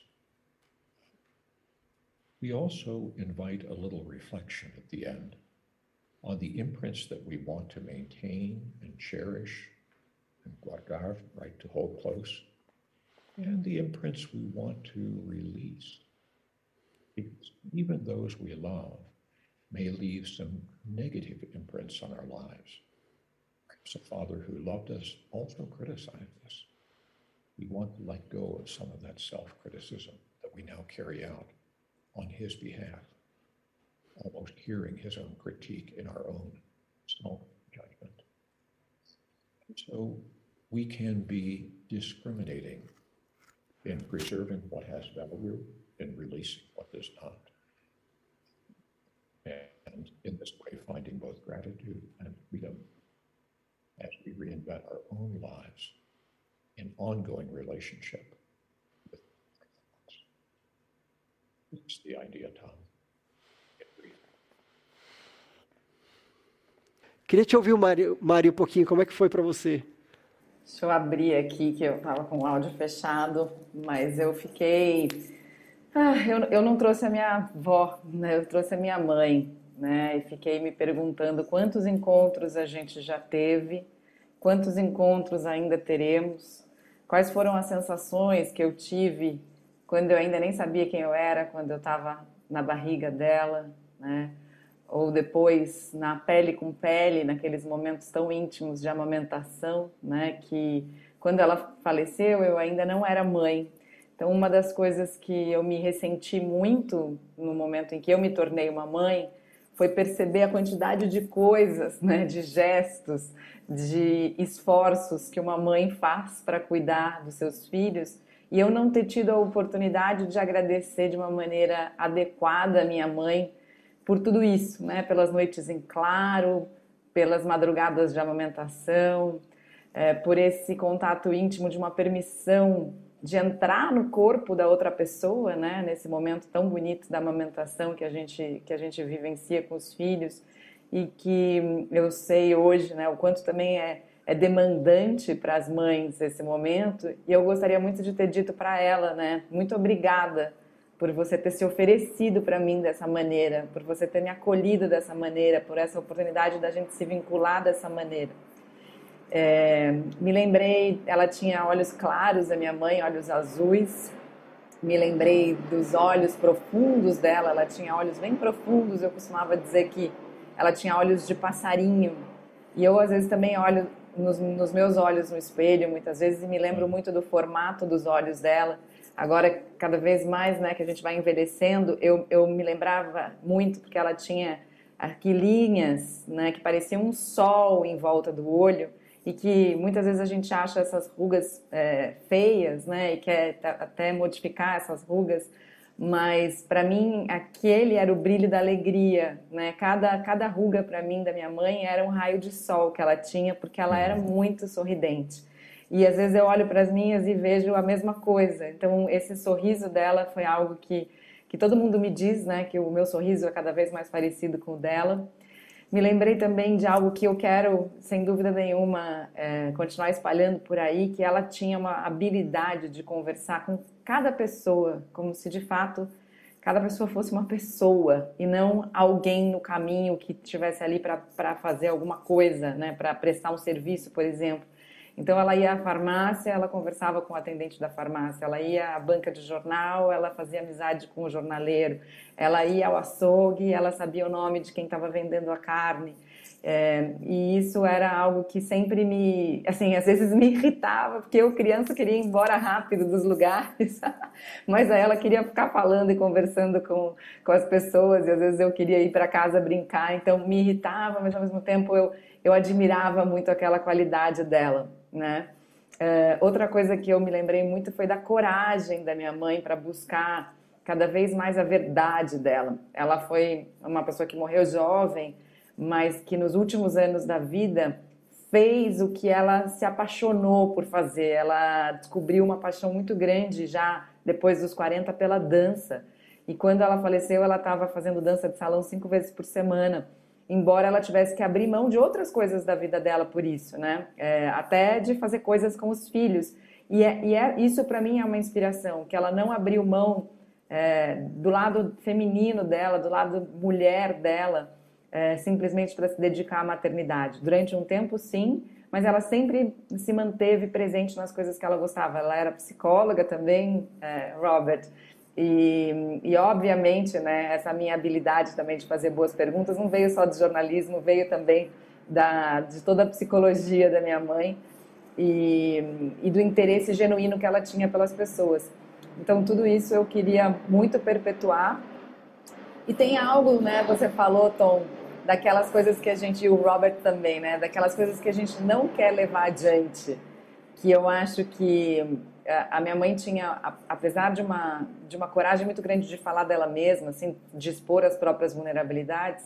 Speaker 3: We also invite a little reflection at the end on the imprints that we want to maintain and cherish and guardar, right, to hold close, and the imprints we want to release. Because even those we love may leave some negative imprints on our lives. Perhaps a father who loved us also criticized us. We want to let go of some of that self criticism that we now carry out on his behalf, almost hearing his own critique in our own self judgment. So we can be discriminating in preserving what has value and releasing what does not. And in this way, finding both gratitude and freedom as we reinvent our own lives in ongoing relationship with It's the idea, Tom.
Speaker 1: Queria te ouvir, Mário, Mário, um pouquinho. Como é que foi para você?
Speaker 2: Deixa eu abrir aqui, que eu estava com o áudio fechado, mas eu fiquei. Ah, eu, eu não trouxe a minha avó, né? eu trouxe a minha mãe, né? E fiquei me perguntando quantos encontros a gente já teve, quantos encontros ainda teremos, quais foram as sensações que eu tive quando eu ainda nem sabia quem eu era, quando eu estava na barriga dela, né? Ou depois na pele com pele, naqueles momentos tão íntimos de amamentação, né, que quando ela faleceu eu ainda não era mãe. Então, uma das coisas que eu me ressenti muito no momento em que eu me tornei uma mãe foi perceber a quantidade de coisas, né, de gestos, de esforços que uma mãe faz para cuidar dos seus filhos e eu não ter tido a oportunidade de agradecer de uma maneira adequada a minha mãe por tudo isso, né? Pelas noites em claro, pelas madrugadas de amamentação, é, por esse contato íntimo de uma permissão de entrar no corpo da outra pessoa, né? Nesse momento tão bonito da amamentação que a gente que a gente vivencia com os filhos e que eu sei hoje, né? O quanto também é é demandante para as mães esse momento e eu gostaria muito de ter dito para ela, né? Muito obrigada por você ter se oferecido para mim dessa maneira, por você ter me acolhido dessa maneira, por essa oportunidade da gente se vincular dessa maneira. É, me lembrei, ela tinha olhos claros, a minha mãe, olhos azuis. Me lembrei dos olhos profundos dela, ela tinha olhos bem profundos. Eu costumava dizer que ela tinha olhos de passarinho. E eu, às vezes, também olho nos, nos meus olhos no espelho, muitas vezes, e me lembro muito do formato dos olhos dela Agora, cada vez mais, né, que a gente vai envelhecendo, eu, eu me lembrava muito porque ela tinha arquilinhas, né, que pareciam um sol em volta do olho e que muitas vezes a gente acha essas rugas é, feias, né, e quer até modificar essas rugas, mas para mim aquele era o brilho da alegria, né? Cada cada ruga para mim da minha mãe era um raio de sol que ela tinha porque ela era uhum. muito sorridente. E às vezes eu olho para as minhas e vejo a mesma coisa. Então, esse sorriso dela foi algo que, que todo mundo me diz, né? Que o meu sorriso é cada vez mais parecido com o dela. Me lembrei também de algo que eu quero, sem dúvida nenhuma, é, continuar espalhando por aí, que ela tinha uma habilidade de conversar com cada pessoa, como se de fato cada pessoa fosse uma pessoa e não alguém no caminho que estivesse ali para fazer alguma coisa, né, para prestar um serviço, por exemplo. Então ela ia à farmácia, ela conversava com o atendente da farmácia, ela ia à banca de jornal, ela fazia amizade com o jornaleiro, ela ia ao açougue, ela sabia o nome de quem estava vendendo a carne. É, e isso era algo que sempre me, assim, às vezes me irritava, porque eu, criança, queria ir embora rápido dos lugares, mas ela queria ficar falando e conversando com, com as pessoas, e às vezes eu queria ir para casa brincar, então me irritava, mas ao mesmo tempo eu, eu admirava muito aquela qualidade dela né? Uh, outra coisa que eu me lembrei muito foi da coragem da minha mãe para buscar cada vez mais a verdade dela. Ela foi uma pessoa que morreu jovem, mas que nos últimos anos da vida fez o que ela se apaixonou por fazer. Ela descobriu uma paixão muito grande já depois dos 40 pela dança. E quando ela faleceu, ela estava fazendo dança de salão cinco vezes por semana, embora ela tivesse que abrir mão de outras coisas da vida dela por isso, né? É, até de fazer coisas com os filhos. E, é, e é, isso para mim é uma inspiração, que ela não abriu mão é, do lado feminino dela, do lado mulher dela, é, simplesmente para se dedicar à maternidade. Durante um tempo, sim, mas ela sempre se manteve presente nas coisas que ela gostava. Ela era psicóloga também, é, Robert. E, e, obviamente, né, essa minha habilidade também de fazer boas perguntas não veio só do jornalismo, veio também da, de toda a psicologia da minha mãe e, e do interesse genuíno que ela tinha pelas pessoas. Então, tudo isso eu queria muito perpetuar. E tem algo, né? Você falou, Tom, daquelas coisas que a gente, e o Robert também, né? Daquelas coisas que a gente não quer levar adiante. Que eu acho que a minha mãe tinha, apesar de uma, de uma coragem muito grande de falar dela mesma, assim, de expor as próprias vulnerabilidades,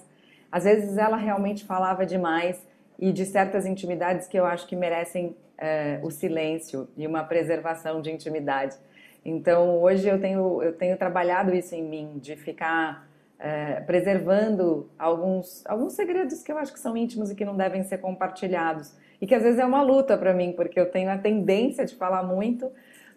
Speaker 2: às vezes ela realmente falava demais e de certas intimidades que eu acho que merecem é, o silêncio e uma preservação de intimidade. Então, hoje eu tenho, eu tenho trabalhado isso em mim, de ficar é, preservando alguns, alguns segredos que eu acho que são íntimos e que não devem ser compartilhados. E que às vezes é uma luta para mim, porque eu tenho a tendência de falar muito,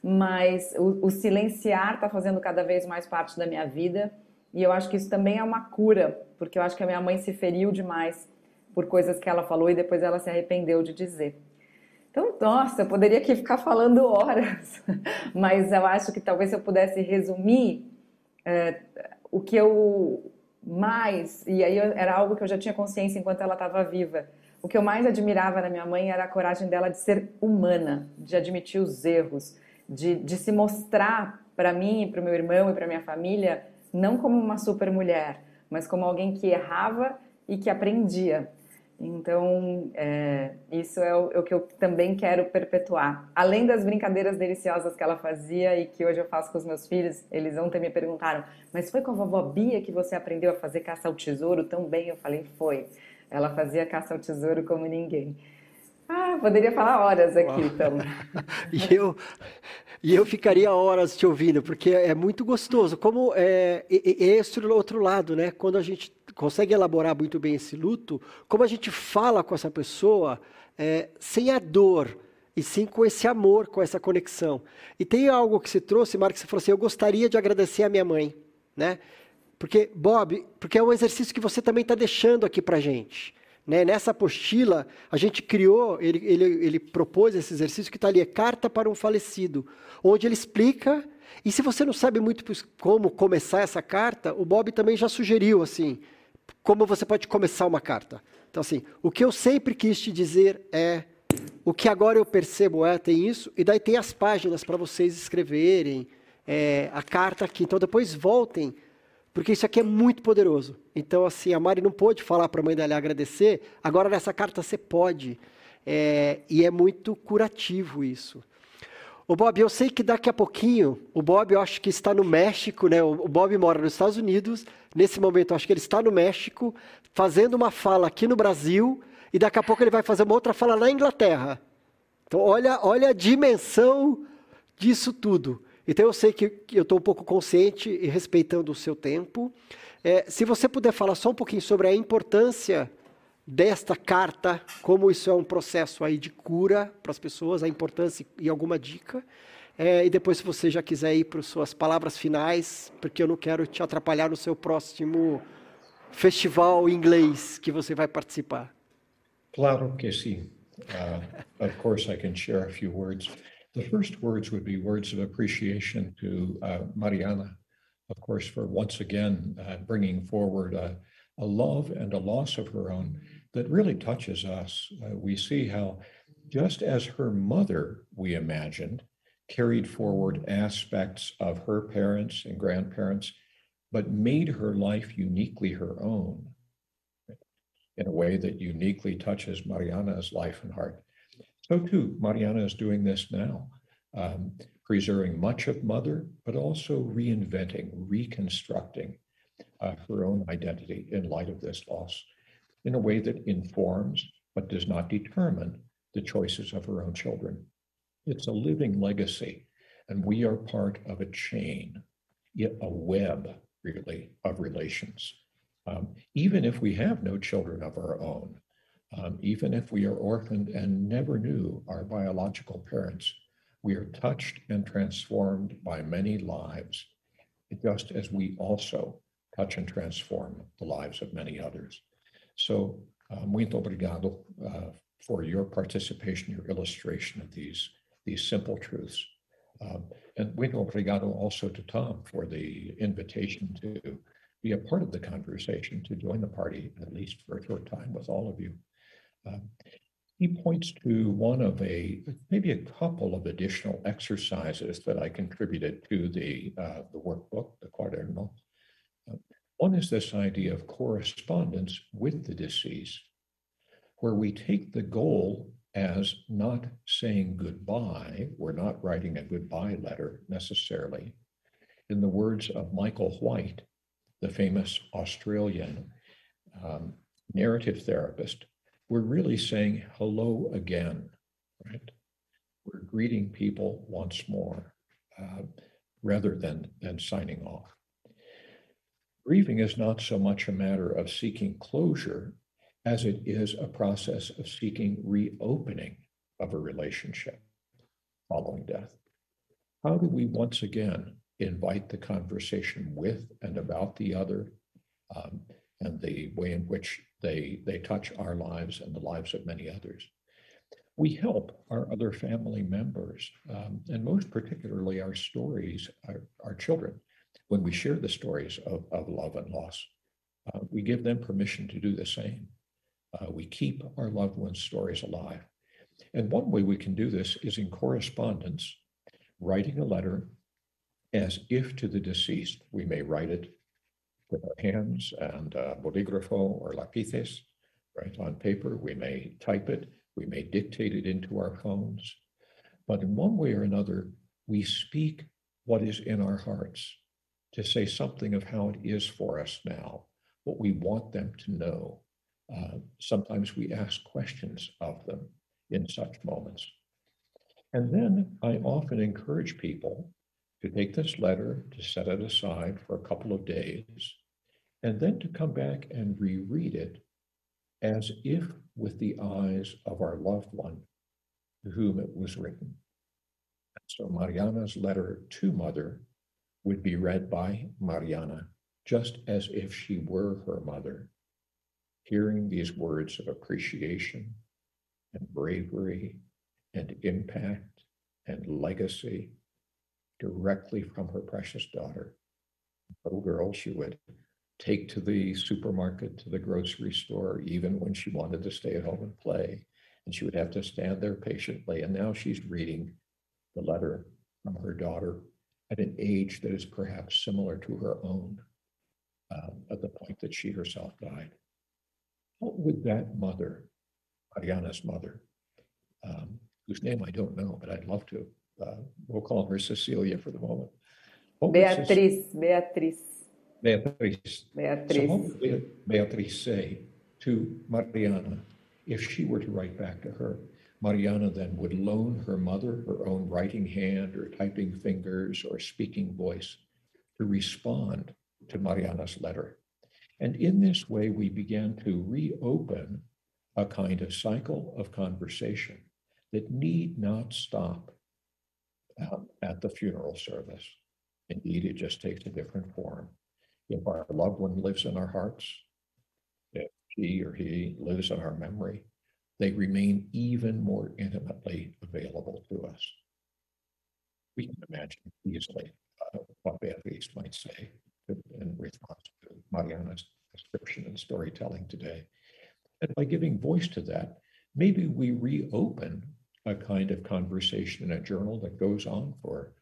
Speaker 2: mas o, o silenciar está fazendo cada vez mais parte da minha vida. E eu acho que isso também é uma cura, porque eu acho que a minha mãe se feriu demais por coisas que ela falou e depois ela se arrependeu de dizer. Então, nossa, eu poderia aqui ficar falando horas, mas eu acho que talvez eu pudesse resumir é, o que eu mais, e aí era algo que eu já tinha consciência enquanto ela estava viva, o que eu mais admirava na minha mãe era a coragem dela de ser humana, de admitir os erros, de, de se mostrar para mim, para o meu irmão e para minha família, não como uma super mulher, mas como alguém que errava e que aprendia. Então, é, isso é o, é o, que eu também quero perpetuar. Além das brincadeiras deliciosas que ela fazia e que hoje eu faço com os meus filhos, eles ontem me perguntaram: Mas foi com a vovó Bia que você aprendeu a fazer caça ao tesouro tão bem? Eu falei: Foi. Ela fazia caça ao tesouro como ninguém. Ah, poderia falar horas aqui, então.
Speaker 1: e, eu, e eu ficaria horas te ouvindo, porque é muito gostoso. Como é, é, esse outro lado, né? Quando a gente consegue elaborar muito bem esse luto, como a gente fala com essa pessoa é, sem a dor, e sim com esse amor, com essa conexão. E tem algo que você trouxe, Marcos, você falou assim, eu gostaria de agradecer a minha mãe, né? Porque, Bob, porque é um exercício que você também está deixando aqui para gente. Né? Nessa apostila, a gente criou, ele, ele, ele propôs esse exercício que está ali, é Carta para um Falecido, onde ele explica, e se você não sabe muito como começar essa carta, o Bob também já sugeriu, assim, como você pode começar uma carta. Então, assim, o que eu sempre quis te dizer é, o que agora eu percebo é, tem isso, e daí tem as páginas para vocês escreverem, é, a carta aqui. Então, depois voltem porque isso aqui é muito poderoso. Então, assim, a Mari não pôde falar para a mãe dela agradecer, agora nessa carta você pode. É, e é muito curativo isso. O Bob, eu sei que daqui a pouquinho, o Bob eu acho que está no México, né? O Bob mora nos Estados Unidos, nesse momento eu acho que ele está no México, fazendo uma fala aqui no Brasil, e daqui a pouco ele vai fazer uma outra fala na Inglaterra. Então, olha, olha a dimensão disso tudo. Então eu sei que, eu estou um pouco consciente e respeitando o seu tempo. É, se você puder falar só um pouquinho sobre a importância desta carta, como isso é um processo aí de cura para as pessoas, a importância e alguma dica. É, e depois, se você já quiser ir para as suas palavras finais, porque eu não quero te atrapalhar no seu próximo festival inglês que você vai participar.
Speaker 3: Claro que sim. Uh, of course, I can share a few words. The first words would be words of appreciation to uh, Mariana, of course, for once again uh, bringing forward a, a, love and a loss of her own that really touches us. Uh, we see how, just as her mother, we imagined, carried forward aspects of her parents and grandparents, but made her life uniquely her own in a way that uniquely touches Mariana's life and heart. So too, Mariana is doing this now, um, preserving much of mother, but also reinventing, reconstructing uh, her own identity in light of this loss. in a way that informs but does not determine the choices of her own children. It's a living legacy, and we are part of a chain, yet a web, really, of relations. Um, even if we have no children of our own, um, even if we are orphaned and never knew our biological parents, we are touched and transformed by many lives, just as we also touch and transform the lives of many others. So, uh, muito obrigado uh, for your participation, your illustration of these, these simple truths. Um, and muito obrigado also to Tom for the invitation to be a part of the conversation, to join the party, at least for a short time with all of you. Um, he points to one of a, maybe a couple of additional exercises that I contributed to the, uh, the workbook, the quaderno. Uh, one is this idea of correspondence with the deceased, where we take the goal as not saying goodbye. We're not writing a goodbye letter necessarily. In the words of Michael White, the famous Australian um, narrative therapist, we're really saying hello again, right? We're greeting people once more uh, rather than, than signing off. Grieving is not so much a matter of seeking closure as it is a process of seeking reopening of a relationship following death. How do we once again invite the conversation with and about the other um, and the way in which they, they touch our lives and the lives of many others? We help our other family members, um, and most particularly our stories, our, our children, when we share the stories of, of love and loss. Uh, we give them permission to do the same. Uh, we keep our loved ones' stories alive. And one way we can do this is in correspondence, writing a letter as if to the deceased. We may write it with our hands and uh, bolígrafo or lapices, right, on paper. We may type it. We may dictate it into our phones. But in one way or another, we speak what is in our hearts to say something of how it is for us now, what we want them to know. Uh, sometimes we ask questions of them in such moments. And then I often encourage people to take this letter, to set it aside for a couple of days, and then to come back and reread it as if with the eyes of our loved one to whom it was written. So Mariana's letter to mother would be read by Mariana just as if she were her mother hearing these words of appreciation and bravery and impact and legacy directly from her precious daughter. Little girl, she would take to the supermarket, to the grocery store, even when she wanted to stay at home and play. And she would have to stand there patiently. And now she's reading the letter from her daughter at an age that is perhaps similar to her own um, at the point that she herself died. What would that mother, Ariana's mother, um, whose name I don't know, but I'd love to, uh, we'll call her Cecilia for the moment.
Speaker 2: Beatriz, Beatriz.
Speaker 3: Beatriz.
Speaker 2: Beatriz.
Speaker 3: So what would Beatriz say to Mariana if she were to write back to her? Mariana then would loan her mother her own writing hand or typing fingers or speaking voice to respond to Mariana's letter. And in this way, we began to reopen a kind of cycle of conversation that need not stop um, at the funeral service. Indeed, it just takes a different form. If our loved one lives in our hearts, if she or he lives in our memory, they remain even more intimately available to us. We can imagine easily uh, what Beatrice might say in response to Mariana's description and storytelling today. And by giving voice to that, maybe we reopen a kind of conversation in a journal that goes on for,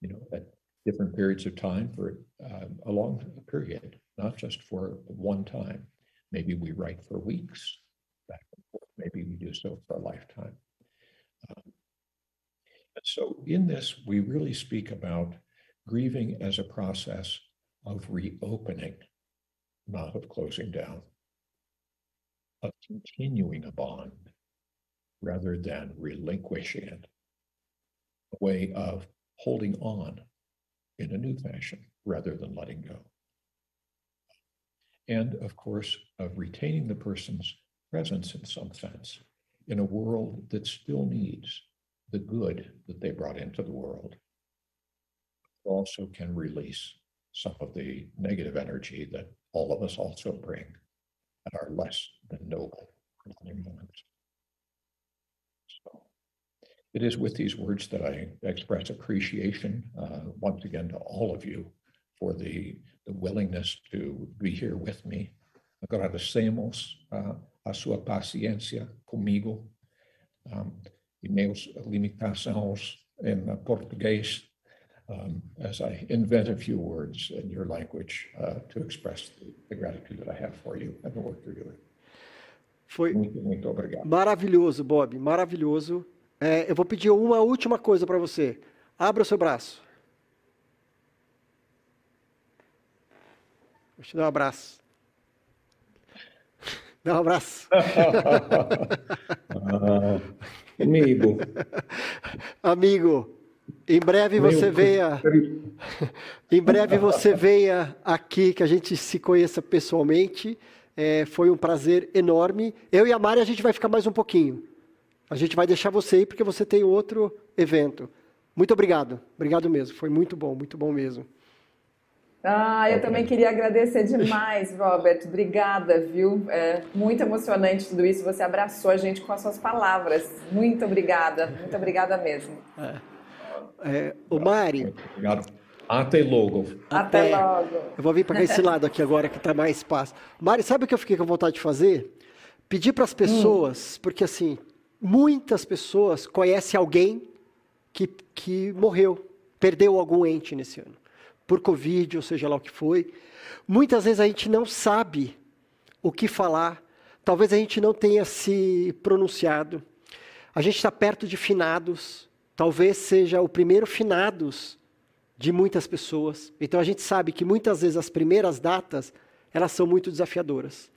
Speaker 3: you know, at different periods of time for um, a long period, not just for one time. Maybe we write for weeks back and forth. Maybe we do so for a lifetime. Um, so in this, we really speak about grieving as a process of reopening, not of closing down. of continuing a bond rather than relinquishing it, a way of holding on in a new fashion rather than letting go. And of course, of retaining the person's presence in some sense in a world that still needs the good that they brought into the world. Also can release some of the negative energy that all of us also bring that are less than noble moments. It is with these words that I express appreciation uh, once again to all of you for the, the willingness to be here with me. Agradecemos uh, a sua paciência comigo um, e meus limitações em português um, as I invent a few words in your language uh, to express the, the, gratitude that I have for you and the work you're doing.
Speaker 1: Foi muito, muito obrigado. Maravilhoso, Bob, maravilhoso. É, eu vou pedir uma última coisa para você. Abra o seu braço. Vou te dar um abraço. Dá um abraço.
Speaker 3: ah, amigo.
Speaker 1: Amigo. Em breve você venha. em breve você venha aqui, que a gente se conheça pessoalmente. É, foi um prazer enorme. Eu e a Mari, a gente vai ficar mais um pouquinho. A gente vai deixar você aí, porque você tem outro evento. Muito obrigado. Obrigado mesmo. Foi muito bom, muito bom mesmo.
Speaker 2: Ah, eu também queria agradecer demais, Robert. Obrigada, viu? É muito emocionante tudo isso. Você abraçou a gente com as suas palavras. Muito obrigada, muito obrigada mesmo.
Speaker 1: É. É, o Mari.
Speaker 3: Obrigado. Até logo.
Speaker 2: Até, Até logo.
Speaker 1: Eu vou vir para esse lado aqui agora que está mais espaço. Mari, sabe o que eu fiquei com vontade de fazer? Pedir para as pessoas, hum. porque assim, muitas pessoas conhecem alguém que, que morreu, perdeu algum ente nesse ano, por Covid, ou seja lá o que foi. Muitas vezes a gente não sabe o que falar, talvez a gente não tenha se pronunciado. A gente está perto de finados, talvez seja o primeiro finados de muitas pessoas. Então a gente sabe que muitas vezes as primeiras datas, elas são muito desafiadoras.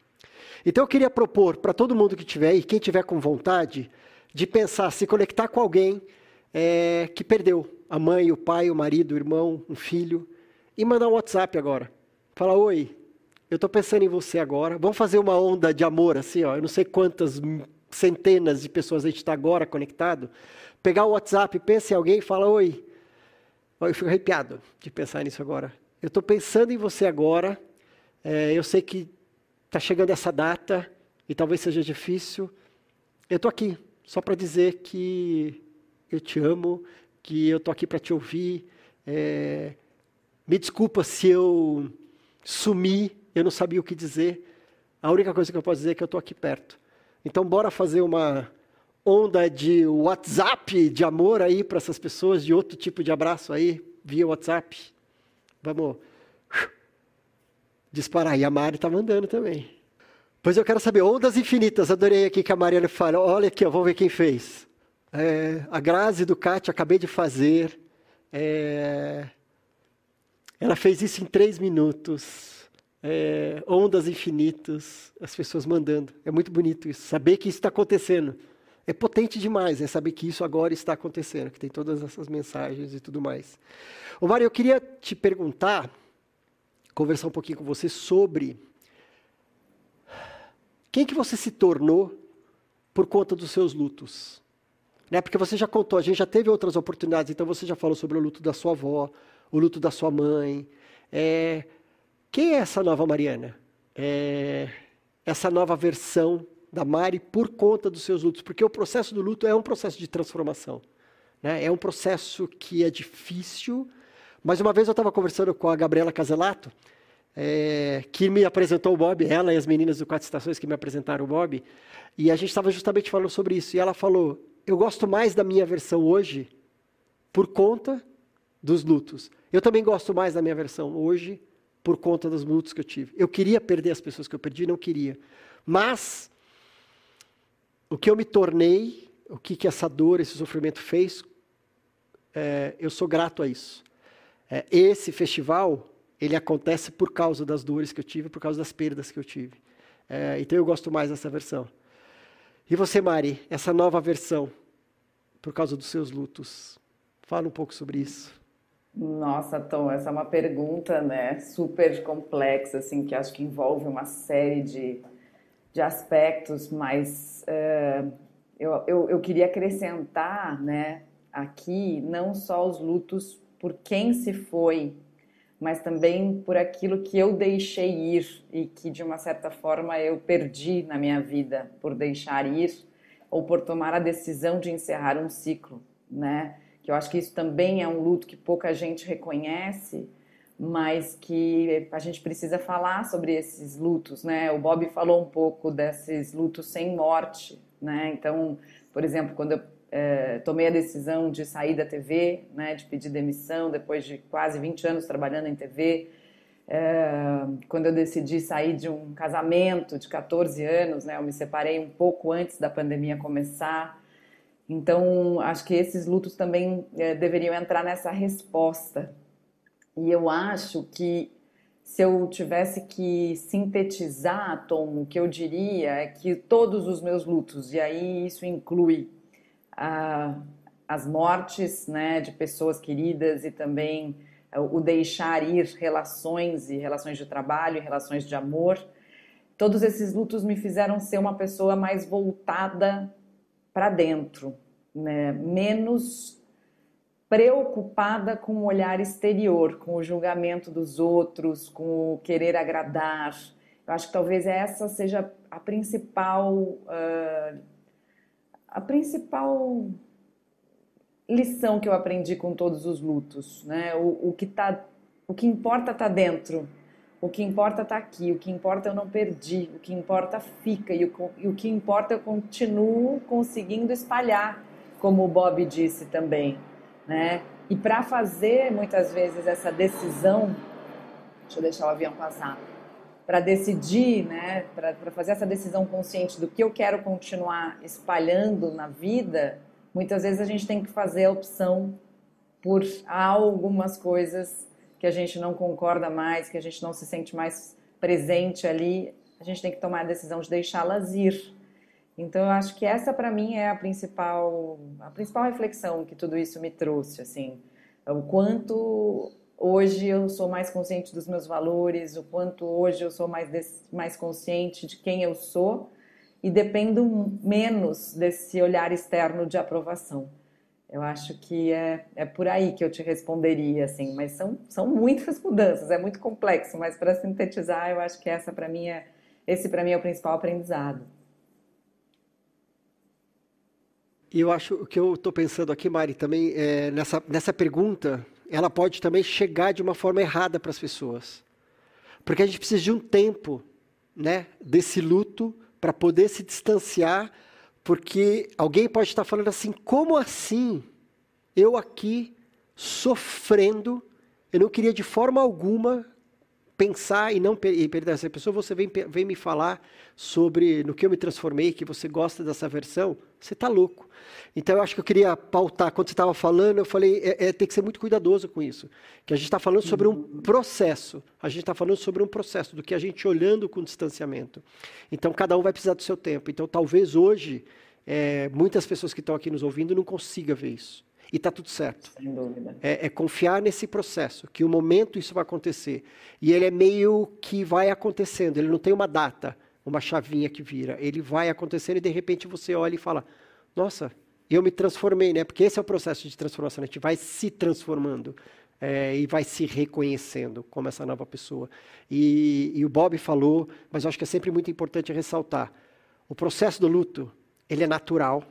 Speaker 1: Então eu queria propor para todo mundo que tiver e quem tiver com vontade, de pensar, se conectar com alguém é, que perdeu a mãe, o pai, o marido, o irmão, um filho, e mandar um WhatsApp agora. Falar, oi, eu estou pensando em você agora. Vamos fazer uma onda de amor, assim, ó. Eu não sei quantas centenas de pessoas a gente está agora conectado pegar o WhatsApp, pensa em alguém e fala: Oi. Eu fico arrepiado de pensar nisso agora. Eu estou pensando em você agora. É, eu sei que está chegando essa data e talvez seja difícil. Eu estou aqui só para dizer que eu te amo, que eu estou aqui para te ouvir. É, me desculpa se eu sumi, eu não sabia o que dizer. A única coisa que eu posso dizer é que eu estou aqui perto. Então, bora fazer uma onda de WhatsApp de amor aí para essas pessoas, de outro tipo de abraço aí, via WhatsApp. Vamos disparar. E a Mari está mandando também. Pois eu quero saber, ondas infinitas, adorei aqui que a Mariana fala, olha aqui, vamos ver quem fez. É, a Grazi do Cátia, acabei de fazer. É, ela fez isso em três minutos. É, ondas infinitas, as pessoas mandando. É muito bonito isso, saber que isso está acontecendo é potente demais, é saber que isso agora está acontecendo, que tem todas essas mensagens e tudo mais. Ô Mário, eu queria te perguntar, conversar um pouquinho com você sobre quem que você se tornou por conta dos seus lutos. Né? Porque você já contou, a gente já teve outras oportunidades, então você já falou sobre o luto da sua avó, o luto da sua mãe. É, quem é essa nova Mariana? É, essa nova versão da Mari por conta dos seus lutos, porque o processo do luto é um processo de transformação. Né? É um processo que é difícil, mas uma vez eu estava conversando com a Gabriela Caselato, é, que me apresentou o Bob, ela e as meninas do Quatro Estações que me apresentaram o Bob, e a gente estava justamente falando sobre isso. E ela falou: Eu gosto mais da minha versão hoje por conta dos lutos. Eu também gosto mais da minha versão hoje por conta dos lutos que eu tive. Eu queria perder as pessoas que eu perdi, não queria. Mas o que eu me tornei, o que, que essa dor, esse sofrimento fez, é, eu sou grato a isso. É, esse festival, ele acontece por causa das dores que eu tive, por causa das perdas que eu tive. É, então eu gosto mais dessa versão. E você, Mari, essa nova versão, por causa dos seus lutos? Fala um pouco sobre isso.
Speaker 2: Nossa, Tom, essa é uma pergunta, né, super complexa, assim, que acho que envolve uma série de, de aspectos, mas uh, eu, eu, eu queria acrescentar, né, aqui não só os lutos por quem se foi, mas também por aquilo que eu deixei ir e que de uma certa forma eu perdi na minha vida por deixar ir ou por tomar a decisão de encerrar um ciclo, né? Que eu acho que isso também é um luto que pouca gente reconhece, mas que a gente precisa falar sobre esses lutos, né? O Bob falou um pouco desses lutos sem morte, né? Então, por exemplo, quando eu é, tomei a decisão de sair da TV, né, de pedir demissão depois de quase 20 anos trabalhando em TV. É, quando eu decidi sair de um casamento de 14 anos, né, eu me separei um pouco antes da pandemia começar. Então, acho que esses lutos também é, deveriam entrar nessa resposta. E eu acho que se eu tivesse que sintetizar, Tom, o que eu diria é que todos os meus lutos, e aí isso inclui as mortes né, de pessoas queridas e também o deixar ir relações e relações de trabalho e relações de amor. Todos esses lutos me fizeram ser uma pessoa mais voltada para dentro, né? menos preocupada com o olhar exterior, com o julgamento dos outros, com o querer agradar. Eu acho que talvez essa seja a principal uh, a principal lição que eu aprendi com todos os lutos, né? O, o que tá, o que importa está dentro, o que importa está aqui, o que importa eu não perdi, o que importa fica e o, e o que importa eu continuo conseguindo espalhar, como o Bob disse também, né? E para fazer muitas vezes essa decisão, deixa eu deixar o avião passar para decidir, né, para fazer essa decisão consciente do que eu quero continuar espalhando na vida, muitas vezes a gente tem que fazer a opção por algumas coisas que a gente não concorda mais, que a gente não se sente mais presente ali, a gente tem que tomar a decisão de deixá-las ir. Então eu acho que essa para mim é a principal a principal reflexão que tudo isso me trouxe, assim, o quanto Hoje eu sou mais consciente dos meus valores, o quanto hoje eu sou mais, mais consciente de quem eu sou e dependo menos desse olhar externo de aprovação. Eu acho que é, é por aí que eu te responderia, assim, mas são, são muitas mudanças, é muito complexo, mas para sintetizar, eu acho que essa para mim é, esse para mim é o principal aprendizado.
Speaker 1: E eu acho que eu estou pensando aqui, Mari, também é nessa, nessa pergunta ela pode também chegar de uma forma errada para as pessoas. Porque a gente precisa de um tempo, né, desse luto para poder se distanciar, porque alguém pode estar falando assim: "Como assim? Eu aqui sofrendo, eu não queria de forma alguma pensar e não perder essa pessoa, você vem, vem me falar sobre no que eu me transformei, que você gosta dessa versão, você está louco. Então eu acho que eu queria pautar, quando você estava falando, eu falei, é, é, tem que ser muito cuidadoso com isso. Que a gente está falando sobre um processo, a gente está falando sobre um processo, do que a gente olhando com distanciamento. Então cada um vai precisar do seu tempo. Então talvez hoje, é, muitas pessoas que estão aqui nos ouvindo não consigam ver isso. E está tudo certo.
Speaker 2: Sem dúvida.
Speaker 1: É, é, confiar nesse processo, que o momento isso vai acontecer. E ele é meio que vai acontecendo, ele não tem uma data, uma chavinha que vira. Ele vai acontecendo e de repente você olha e fala: Nossa, eu me transformei, né? Porque esse é o processo de transformação, a gente vai se transformando. É, e vai se reconhecendo como essa nova pessoa. E, e o Bob falou, mas eu acho que é sempre muito importante ressaltar: o processo do luto, ele é natural,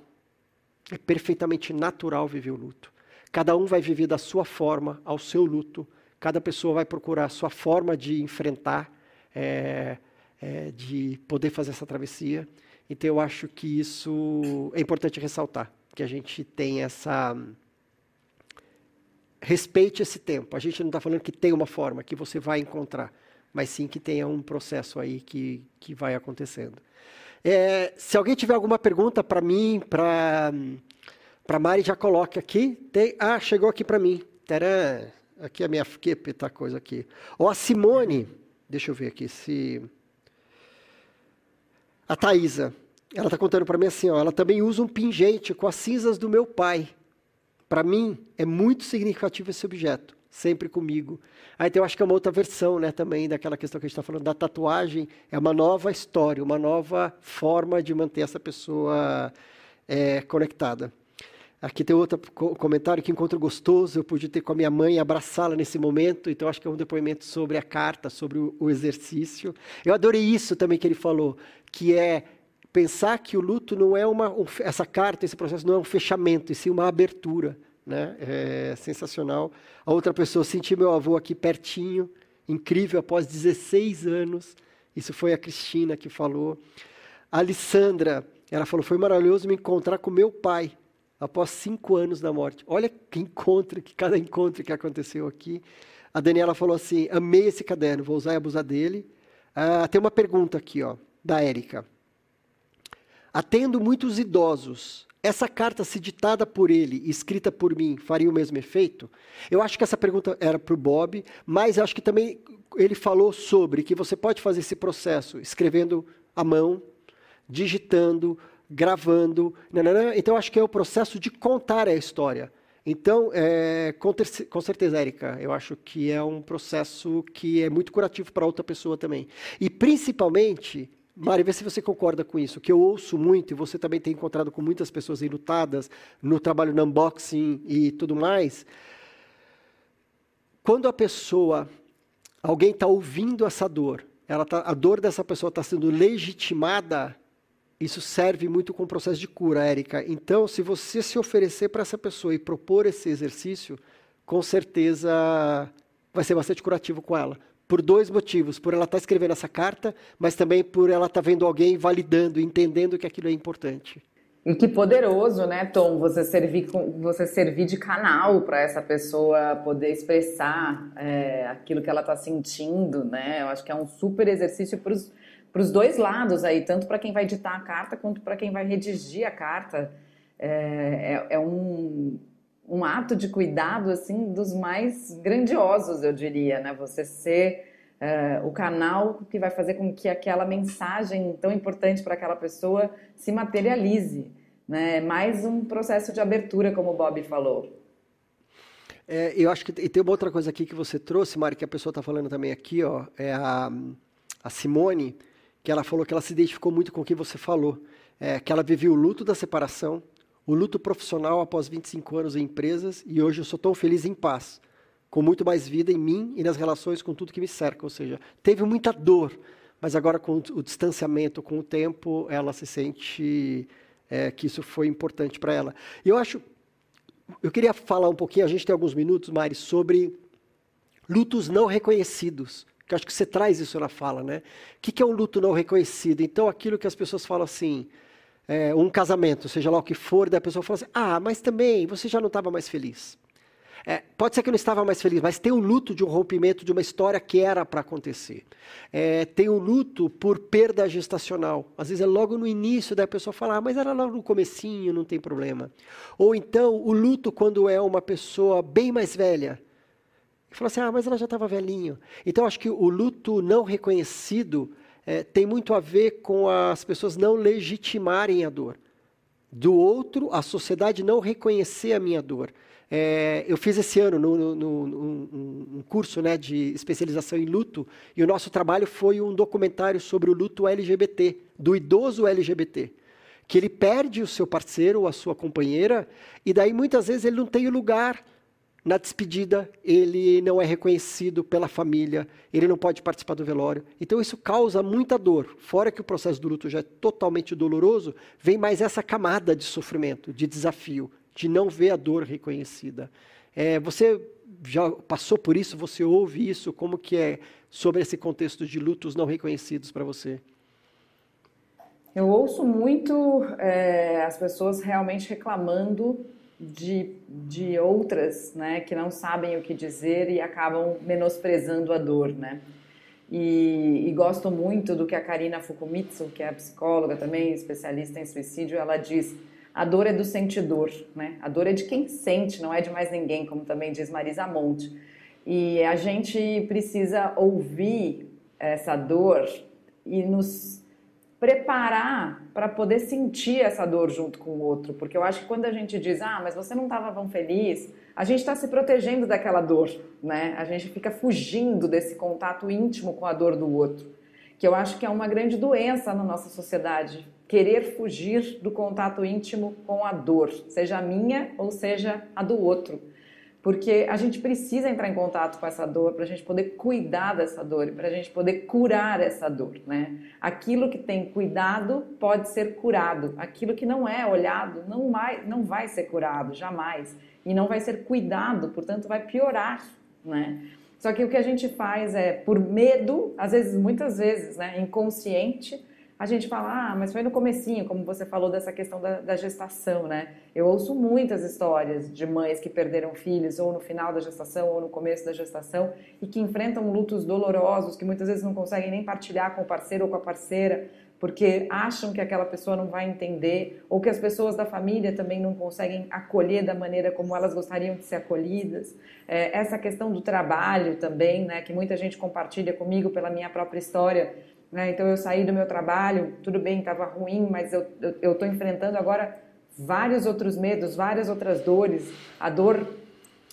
Speaker 1: é perfeitamente natural viver o luto. Cada um vai viver da sua forma, ao seu luto. Cada pessoa vai procurar a sua forma de enfrentar, é, é, de poder fazer essa travessia. Então eu acho que isso é importante ressaltar, que a gente tem essa respeite esse tempo. A gente não está falando que tem uma forma que você vai encontrar, mas sim que tenha um processo aí que, que vai acontecendo. É, se alguém tiver alguma pergunta para mim, para para Mari, já coloque aqui. Tem, ah, chegou aqui para mim. Tcharam! Aqui é a minha que coisa aqui. Ou a Simone, deixa eu ver aqui se A Thaisa, ela está contando para mim assim, ó, ela também usa um pingente com as cinzas do meu pai. Para mim, é muito significativo esse objeto, sempre comigo. Aí então, eu acho que é uma outra versão né, também daquela questão que a gente está falando da tatuagem. É uma nova história, uma nova forma de manter essa pessoa é, conectada. Aqui tem outro comentário que encontro gostoso. Eu pude ter com a minha mãe abraçá-la nesse momento. Então acho que é um depoimento sobre a carta, sobre o, exercício. Eu adorei isso também que ele falou, que é pensar que o luto não é uma um, essa carta, esse processo não é um fechamento, e sim uma abertura, né? É sensacional. A outra pessoa senti meu avô aqui pertinho, incrível após 16 anos. Isso foi a Cristina que falou. A Alessandra, ela falou: foi maravilhoso me encontrar com meu pai após cinco anos da morte. Olha que encontro, que cada encontro que aconteceu aqui. A Daniela falou assim: amei esse caderno, vou usar e abusar dele. Ah, tem uma pergunta aqui, ó, da Érica. Atendo muitos idosos. Essa carta, se ditada por ele e escrita por mim, faria o mesmo efeito? Eu acho que essa pergunta era para o Bob, mas acho que também ele falou sobre que você pode fazer esse processo escrevendo à mão, digitando, gravando. Então, acho que é o processo de contar a história. Então, é, com, ter, com, certeza, Érica, eu acho que é um processo que é muito curativo para outra pessoa também. E, principalmente, Mari, vê se você concorda com isso, que eu ouço muito, e você também tem encontrado com muitas pessoas enlutadas no trabalho no unboxing e tudo mais. Quando a pessoa, alguém está ouvindo essa dor, ela tá, a dor dessa pessoa está sendo legitimada, isso serve muito com o processo de cura, Érica. Então, se você se oferecer para essa pessoa e propor esse exercício, com certeza vai ser bastante curativo com ela por dois motivos. Por ela estar tá escrevendo essa carta, mas também por ela estar tá vendo alguém validando, entendendo que aquilo é importante.
Speaker 2: E que poderoso, né, Tom, você servir, você servir de canal para essa pessoa poder expressar é, aquilo que ela está sentindo, né? Eu acho que é um super exercício para os dois lados aí, tanto para quem vai editar a carta quanto para quem vai redigir a carta. É, é, é um, um ato de cuidado assim dos mais grandiosos, eu diria, né? Você ser uh, o canal que vai fazer com que aquela mensagem tão importante para aquela pessoa se materialize, né? É mais um processo de abertura, como o Bob falou.
Speaker 1: É, eu acho que e tem uma outra coisa aqui que você trouxe, Mari, que a pessoa está falando também aqui, ó, é a, a Simone, que ela falou que ela se identificou muito com o que você falou, é, que ela viveu o luto da separação, o luto profissional após 25 anos em empresas e hoje eu sou tão feliz em paz, com muito mais vida em mim e nas relações com tudo que me cerca. Ou seja, teve muita dor, mas agora com o distanciamento, com o tempo, ela se sente é, que isso foi importante para ela. E eu acho, eu queria falar um pouquinho, a gente tem alguns minutos, Mari, sobre lutos não reconhecidos. Que acho que você traz isso na fala, né? O que é um luto não reconhecido? Então, aquilo que as pessoas falam assim, é, um casamento, seja lá o que for, da pessoa fala assim: ah, mas também você já não estava mais feliz. É, pode ser que eu não estava mais feliz, mas tem o luto de um rompimento de uma história que era para acontecer. É, tem o luto por perda gestacional. Às vezes é logo no início da pessoa falar, ah, mas era logo no comecinho, não tem problema. Ou então o luto quando é uma pessoa bem mais velha. E fala assim, ah, mas ela já estava velhinho. Então acho que o luto não reconhecido é, tem muito a ver com as pessoas não legitimarem a dor. Do outro, a sociedade não reconhecer a minha dor. É, eu fiz esse ano no, no, no, um curso né, de especialização em luto e o nosso trabalho foi um documentário sobre o luto LGBT, do idoso LGBT. Que ele perde o seu parceiro ou a sua companheira e daí muitas vezes ele não tem o lugar na despedida, ele não é reconhecido pela família, ele não pode participar do velório. Então isso causa muita dor. Fora que o processo do luto já é totalmente doloroso, vem mais essa camada de sofrimento, de desafio, de não ver a dor reconhecida. É, você já passou por isso? Você ouve isso? Como que é sobre esse contexto de lutos não reconhecidos para você?
Speaker 2: Eu ouço muito é, as pessoas realmente reclamando de, de outras, né, que não sabem o que dizer e acabam menosprezando a dor, né? E, e, gosto muito do que a Karina Fukumitsu, que é psicóloga também, especialista em suicídio, ela diz: a dor é do sentidor, né? A dor é de quem sente, não é de mais ninguém, como também diz Marisa Monte. E a gente precisa ouvir essa dor e nos preparar para poder sentir essa dor junto com o outro, porque eu acho que quando a gente diz, ah, mas você não estava tão feliz, a gente está se protegendo daquela dor, né? A gente fica fugindo desse contato íntimo com a dor do outro, que eu acho que é uma grande doença na nossa sociedade, querer fugir do contato íntimo com a dor, seja a minha ou seja a do outro porque a gente precisa entrar em contato com essa dor para a gente poder cuidar dessa dor e para a gente poder curar essa dor, né? Aquilo que tem cuidado pode ser curado, aquilo que não é olhado não vai, não vai ser curado jamais e não vai ser cuidado, portanto vai piorar, né? Só que o que a gente faz é por medo, às vezes, muitas vezes, né, inconsciente, a gente fala, ah, mas foi no comecinho, como você falou dessa questão da, da, gestação, né? Eu ouço muitas histórias de mães que perderam filhos ou no final da gestação ou no começo da gestação e que enfrentam lutos dolorosos que muitas vezes não conseguem nem partilhar com o parceiro ou com a parceira porque acham que aquela pessoa não vai entender ou que as pessoas da família também não conseguem acolher da maneira como elas gostariam de ser acolhidas. É, essa questão do trabalho também, né, que muita gente compartilha comigo pela minha própria história, né? Então eu saí do meu trabalho, tudo bem, estava ruim, mas eu estou enfrentando agora vários outros medos, várias outras dores. A dor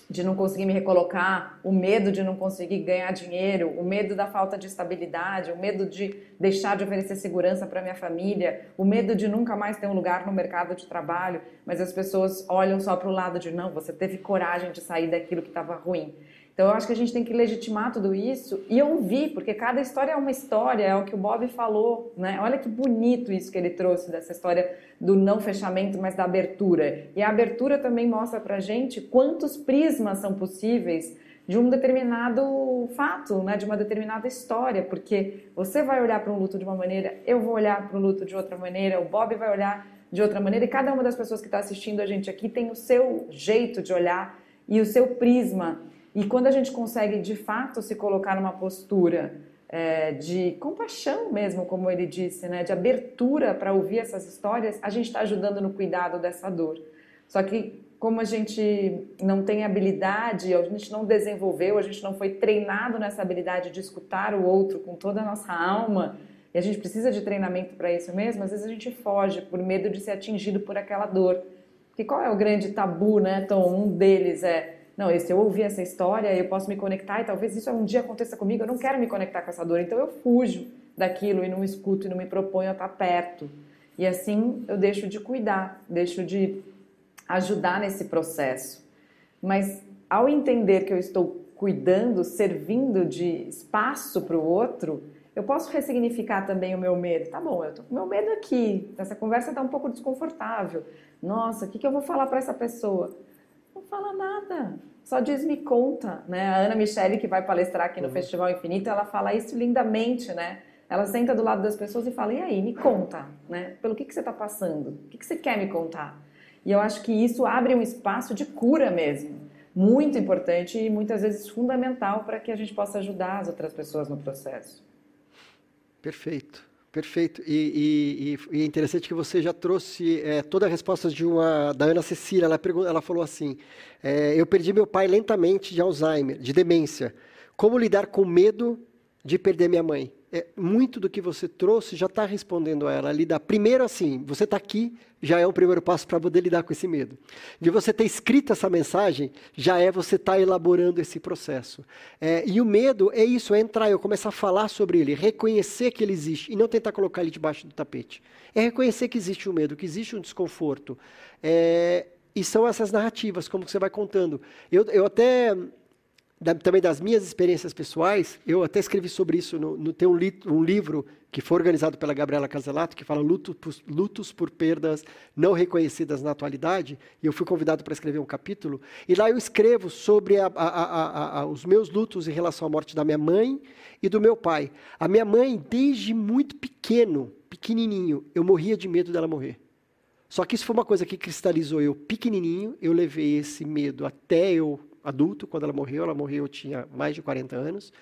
Speaker 2: de não conseguir me recolocar, o medo de não conseguir ganhar dinheiro, o medo da falta de estabilidade, o medo de deixar de oferecer segurança para minha família, o medo de nunca mais ter um lugar no mercado de trabalho, mas as pessoas olham só para o lado de não, você teve coragem de sair daquilo que estava ruim. Então eu acho que a gente tem que legitimar tudo isso e ouvir, porque cada história é uma história, é o que o Bob falou, né? Olha que bonito isso que ele trouxe dessa história do não fechamento, mas da abertura. E a abertura também mostra pra gente quantos prismas são possíveis de um determinado fato, né, de uma determinada história, porque você vai olhar para um luto de uma maneira, eu vou olhar para o luto de outra maneira, o Bob vai olhar de outra maneira, e cada uma das pessoas que está assistindo a gente aqui tem o seu jeito de olhar e o seu prisma. E quando a gente consegue de fato se colocar numa postura é, de compaixão mesmo, como ele disse, né, de abertura para ouvir essas histórias, a gente está ajudando no cuidado dessa dor. Só que como a gente não tem habilidade, a gente não desenvolveu, a gente não foi treinado nessa habilidade de escutar o outro com toda a nossa alma, e a gente precisa de treinamento para isso mesmo, às vezes a gente foge por medo de ser atingido por aquela dor. Porque qual é o grande tabu, né, Tom? Um deles é não, se eu ouvir essa história, eu posso me conectar e talvez isso um dia aconteça comigo, eu não quero me conectar com essa dor, então eu fujo daquilo e não escuto e não me proponho a estar perto. E assim eu deixo de cuidar, deixo de ajudar nesse processo. Mas ao entender que eu estou cuidando, servindo de espaço para o outro, eu posso ressignificar também o meu medo. Tá bom, eu tô com meu medo aqui, essa conversa está um pouco desconfortável. Nossa, o que, que eu vou falar para essa pessoa? Não fala nada, só diz me conta, né? A Ana Michele, que vai palestrar aqui no uhum. Festival Infinito, ela fala isso lindamente, né? Ela senta do lado das pessoas e fala, e aí, me conta, né? Pelo que, que você está passando? O que, que você quer me contar? E eu acho que isso abre um espaço de cura mesmo, muito importante e muitas vezes fundamental para que a gente possa ajudar as outras pessoas no processo.
Speaker 1: Perfeito. Perfeito. E, e, e, é interessante que você já trouxe é, toda a resposta de uma da Ana Cecília. Ela, pergunta, ela falou assim: é, Eu perdi meu pai lentamente de Alzheimer, de demência. Como lidar com medo de perder minha mãe? É, muito do que você trouxe já está respondendo a ela. Lidar. Primeiro, assim, você está aqui, já é um primeiro passo para poder lidar com esse medo. De você ter escrito essa mensagem, já é você estar tá elaborando esse processo. É, e o medo é isso, é entrar, eu começar a falar sobre ele, reconhecer que ele existe e não tentar colocar ele debaixo do tapete. É reconhecer que existe o um medo, que existe um desconforto. É, e são essas narrativas, como você vai contando. Eu, eu até da, também das minhas experiências pessoais, eu até escrevi sobre isso no, no tem um, li, um, livro que foi organizado pela Gabriela Caselato, que fala Luto, Lutos por Perdas Não Reconhecidas na Atualidade, e eu fui convidado para escrever um capítulo, e lá eu escrevo sobre a, a, a, os meus lutos em relação à morte da minha mãe e do meu pai. A minha mãe, desde muito pequeno, pequenininho, eu morria de medo dela morrer. Só que isso foi uma coisa que cristalizou eu pequenininho, eu levei esse medo até eu adulto, quando ela morreu, ela morreu, eu tinha mais de 40 anos.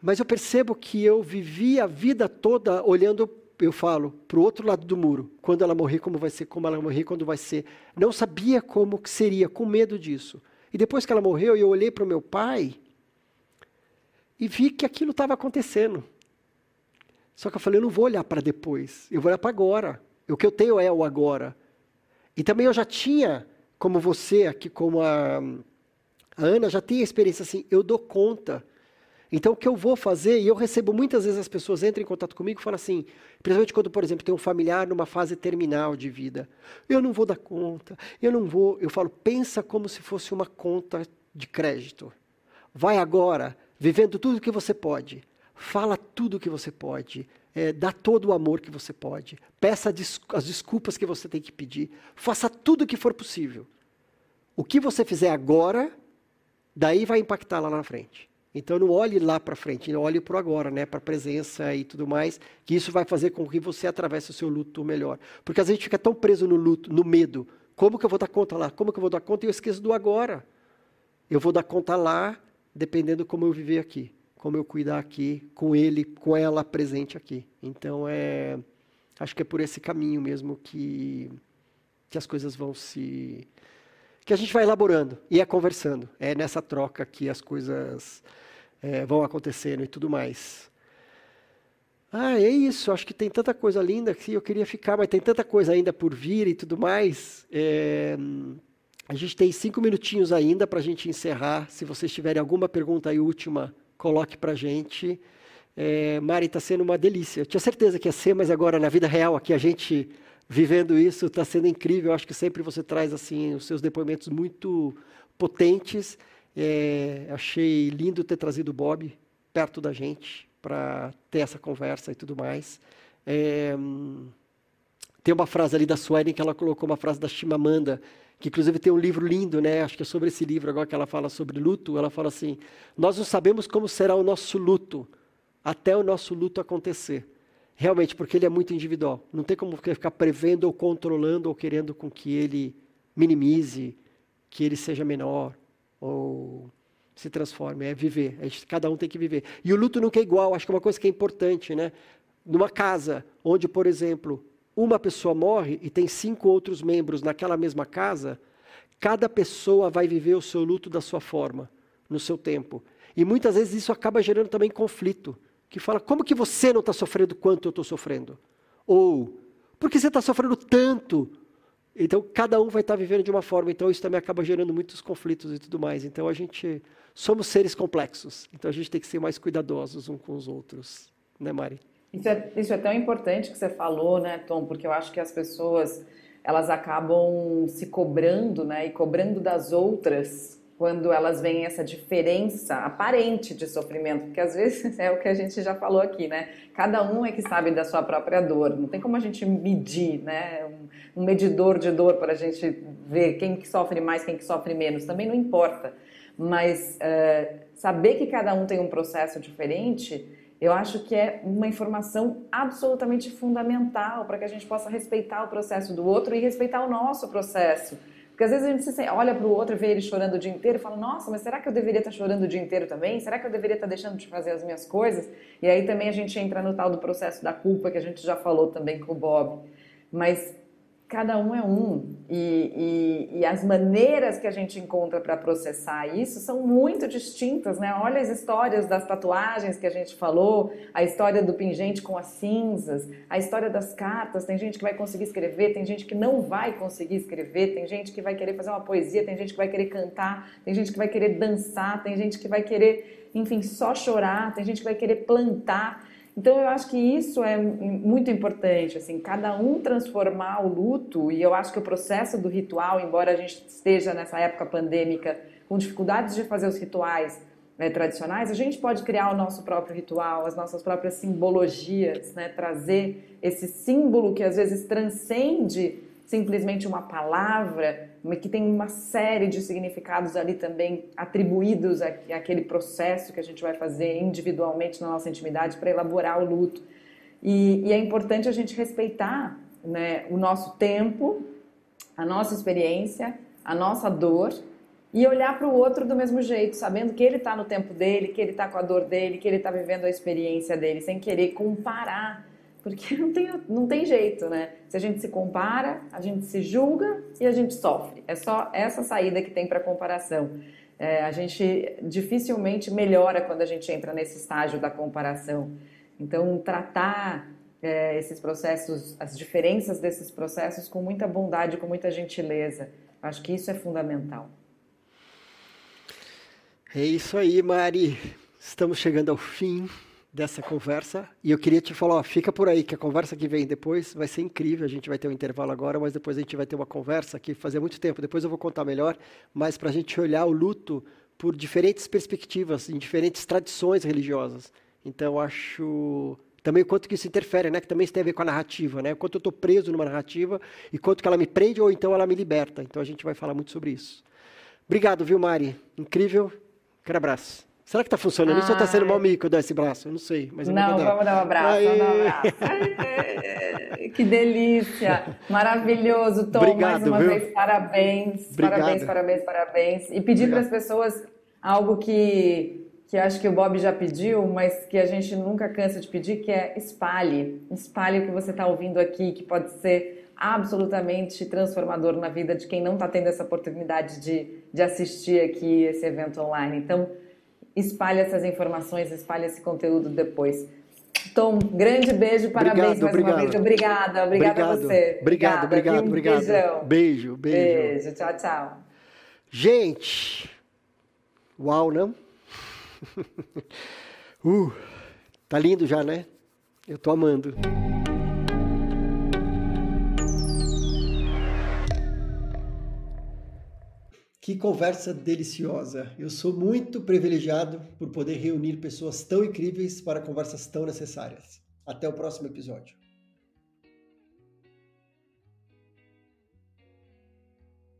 Speaker 1: Mas eu percebo que eu vivi a vida toda olhando, eu falo, para o outro lado do muro. Quando ela morrer, como vai ser, como ela morrer, quando vai ser. Não sabia como que seria, com medo disso. E depois que ela morreu, eu olhei para o meu pai e vi que aquilo estava acontecendo. Só que eu falei, eu não vou olhar para depois, eu vou olhar para agora. O que eu tenho é o agora. E também eu já tinha, como você aqui, como a, a Ana, já tinha experiência assim, eu dou conta. Então, o que eu vou fazer, e eu recebo muitas vezes as pessoas entram em contato comigo e falam assim, principalmente quando, por exemplo, tem um familiar numa fase terminal de vida, eu não vou dar conta, eu não vou. Eu falo, pensa como se fosse uma conta de crédito. Vai agora, vivendo tudo o que você pode, fala tudo o que você pode, é, dá todo o amor que você pode, peça as desculpas que você tem que pedir, faça tudo o que for possível. O que você fizer agora, daí vai impactar lá na frente. Então não olhe lá para frente, olhe para agora, né, para a presença e tudo mais, que isso vai fazer com que você atravesse o seu luto melhor. Porque às vezes a gente fica tão preso no luto, no medo. Como que eu vou dar conta lá? Como que eu vou dar conta? E eu esqueço do agora. Eu vou dar conta lá, dependendo como eu viver aqui, como eu cuidar aqui, com ele, com ela presente aqui. Então é, acho que é por esse caminho mesmo que que as coisas vão se que a gente vai elaborando e é conversando. É nessa troca que as coisas é, vão acontecendo e tudo mais. Ah, é isso. Acho que tem tanta coisa linda que eu queria ficar, mas tem tanta coisa ainda por vir e tudo mais. É, a gente tem cinco minutinhos ainda para a gente encerrar. Se vocês tiverem alguma pergunta aí última, coloque para gente. É, Mari, está sendo uma delícia. Eu tinha certeza que ia ser, mas agora na vida real aqui a gente vivendo isso está sendo incrível. Eu acho que sempre você traz assim os seus depoimentos muito potentes é, achei lindo ter trazido o Bob perto da gente para ter essa conversa e tudo mais. É, tem uma frase ali da Suelen que ela colocou uma frase da Chimamanda, que inclusive tem um livro lindo, né? Acho que é sobre esse livro agora que ela fala sobre luto. Ela fala assim: Nós não sabemos como será o nosso luto até o nosso luto acontecer. Realmente, porque ele é muito individual. Não tem como ficar prevendo ou controlando ou querendo com que ele minimize, que ele seja menor ou se transforme, é viver. Gente, cada um tem que viver. E o luto nunca é igual, acho que é uma coisa que é importante, né? Numa casa onde, por exemplo, uma pessoa morre e tem cinco outros membros naquela mesma casa, cada pessoa vai viver o seu luto da sua forma, no seu tempo. E muitas vezes isso acaba gerando também conflito. Que fala, como que você não está sofrendo quanto eu estou sofrendo? Ou, por que você está sofrendo tanto então, cada um vai estar vivendo de uma forma. Então, isso também acaba gerando muitos conflitos e tudo mais. Então, a gente somos seres complexos. Então, a gente tem que ser mais cuidadosos uns com os outros. Né, Mari?
Speaker 2: Isso é, isso é tão importante que você falou, né, Tom? Porque eu acho que as pessoas elas acabam se cobrando, né, e cobrando das outras quando elas veem essa diferença aparente de sofrimento, porque às vezes é o que a gente já falou aqui, né? Cada um é que sabe da sua própria dor, não tem como a gente medir, né? Um, medidor de dor para a gente ver quem que sofre mais, quem que sofre menos, também não importa. Mas uh, saber que cada um tem um processo diferente, eu acho que é uma informação absolutamente fundamental para que a gente possa respeitar o processo do outro e respeitar o nosso processo porque às vezes a gente olha para o outro e vê ele chorando o dia inteiro e fala: Nossa, mas será que eu deveria estar tá chorando o dia inteiro também? Será que eu deveria estar tá deixando de fazer as minhas coisas? E aí também a gente entra no tal do processo da culpa que a gente já falou também com o Bob. Mas cada um é um e, e, e, as maneiras que a gente encontra para processar isso são muito distintas, né? Olha as histórias das tatuagens que a gente falou, a história do pingente com as cinzas, a história das cartas. Tem gente que vai conseguir escrever, tem gente que não vai conseguir escrever, tem gente que vai querer fazer uma poesia, tem gente que vai querer cantar, tem gente que vai querer dançar, tem gente que vai querer, enfim, só chorar, tem gente que vai querer plantar. Então eu acho que isso é muito importante, assim, cada um transformar o luto, e eu acho que o processo do ritual, embora a gente esteja nessa época pandêmica com dificuldades de fazer os rituais né, tradicionais, a gente pode criar o nosso próprio ritual, as nossas próprias simbologias, né, trazer esse símbolo que às vezes transcende simplesmente uma palavra, que tem uma série de significados ali também atribuídos àquele processo que a gente vai fazer individualmente na nossa intimidade para elaborar o luto. E, e, é importante a gente respeitar né, o nosso tempo, a nossa experiência, a nossa dor e olhar para o outro do mesmo jeito, sabendo que ele está no tempo dele, que ele está com a dor dele, que ele está vivendo a experiência dele, sem querer comparar porque não tem, não tem jeito, né? Se a gente se compara, a gente se julga e a gente sofre. É só essa saída que tem para comparação. É, a gente dificilmente melhora quando a gente entra nesse estágio da comparação. Então, tratar é, esses processos, as diferenças desses processos com muita bondade, com muita gentileza. Acho que isso é fundamental.
Speaker 1: É isso aí, Mari. Estamos chegando ao fim dessa conversa e eu queria te falar, ó, fica por aí que a conversa que vem depois vai ser incrível. A gente vai ter um intervalo agora, mas depois a gente vai ter uma conversa que fazia muito tempo. Depois eu vou contar melhor, mas para a gente olhar o luto por diferentes perspectivas, em diferentes tradições religiosas. Então acho também o quanto que isso interfere, né? Que também isso tem a ver com a narrativa, né? O quanto eu estou preso numa narrativa e quanto que ela me prende ou então ela me liberta. Então a gente vai falar muito sobre isso. Obrigado, viu, Mari? Incrível. Quero abraço. Será que está funcionando isso ou está sendo mal mico dar esse braço? Eu não sei, mas eu
Speaker 2: não,
Speaker 1: vou
Speaker 2: dar. vamos dar um abraço, vamos dar um abraço. que delícia, maravilhoso, Tom, Obrigado, mais uma viu? vez, parabéns, Obrigado. parabéns, parabéns, parabéns. E pedir para as pessoas algo que que acho que o Bob já pediu, mas que a gente nunca cansa de pedir, que é espalhe. Espalhe o que você está ouvindo aqui, que pode ser absolutamente transformador na vida de quem não está tendo essa oportunidade de, de assistir aqui esse evento online. Então, espalhe essas informações, espalhe esse conteúdo depois. Tom, grande beijo, parabéns obrigado, mais obrigado. uma vez. Obrigada, obrigada a você.
Speaker 1: Obrigado, obrigado, um obrigado. Beijão. Beijo, beijo.
Speaker 2: Beijo, tchau, tchau.
Speaker 1: Gente, uau, não? uh, tá lindo já, né? Eu tô amando. Que conversa deliciosa. Eu sou muito privilegiado por poder reunir pessoas tão incríveis para conversas tão necessárias. Até o próximo episódio.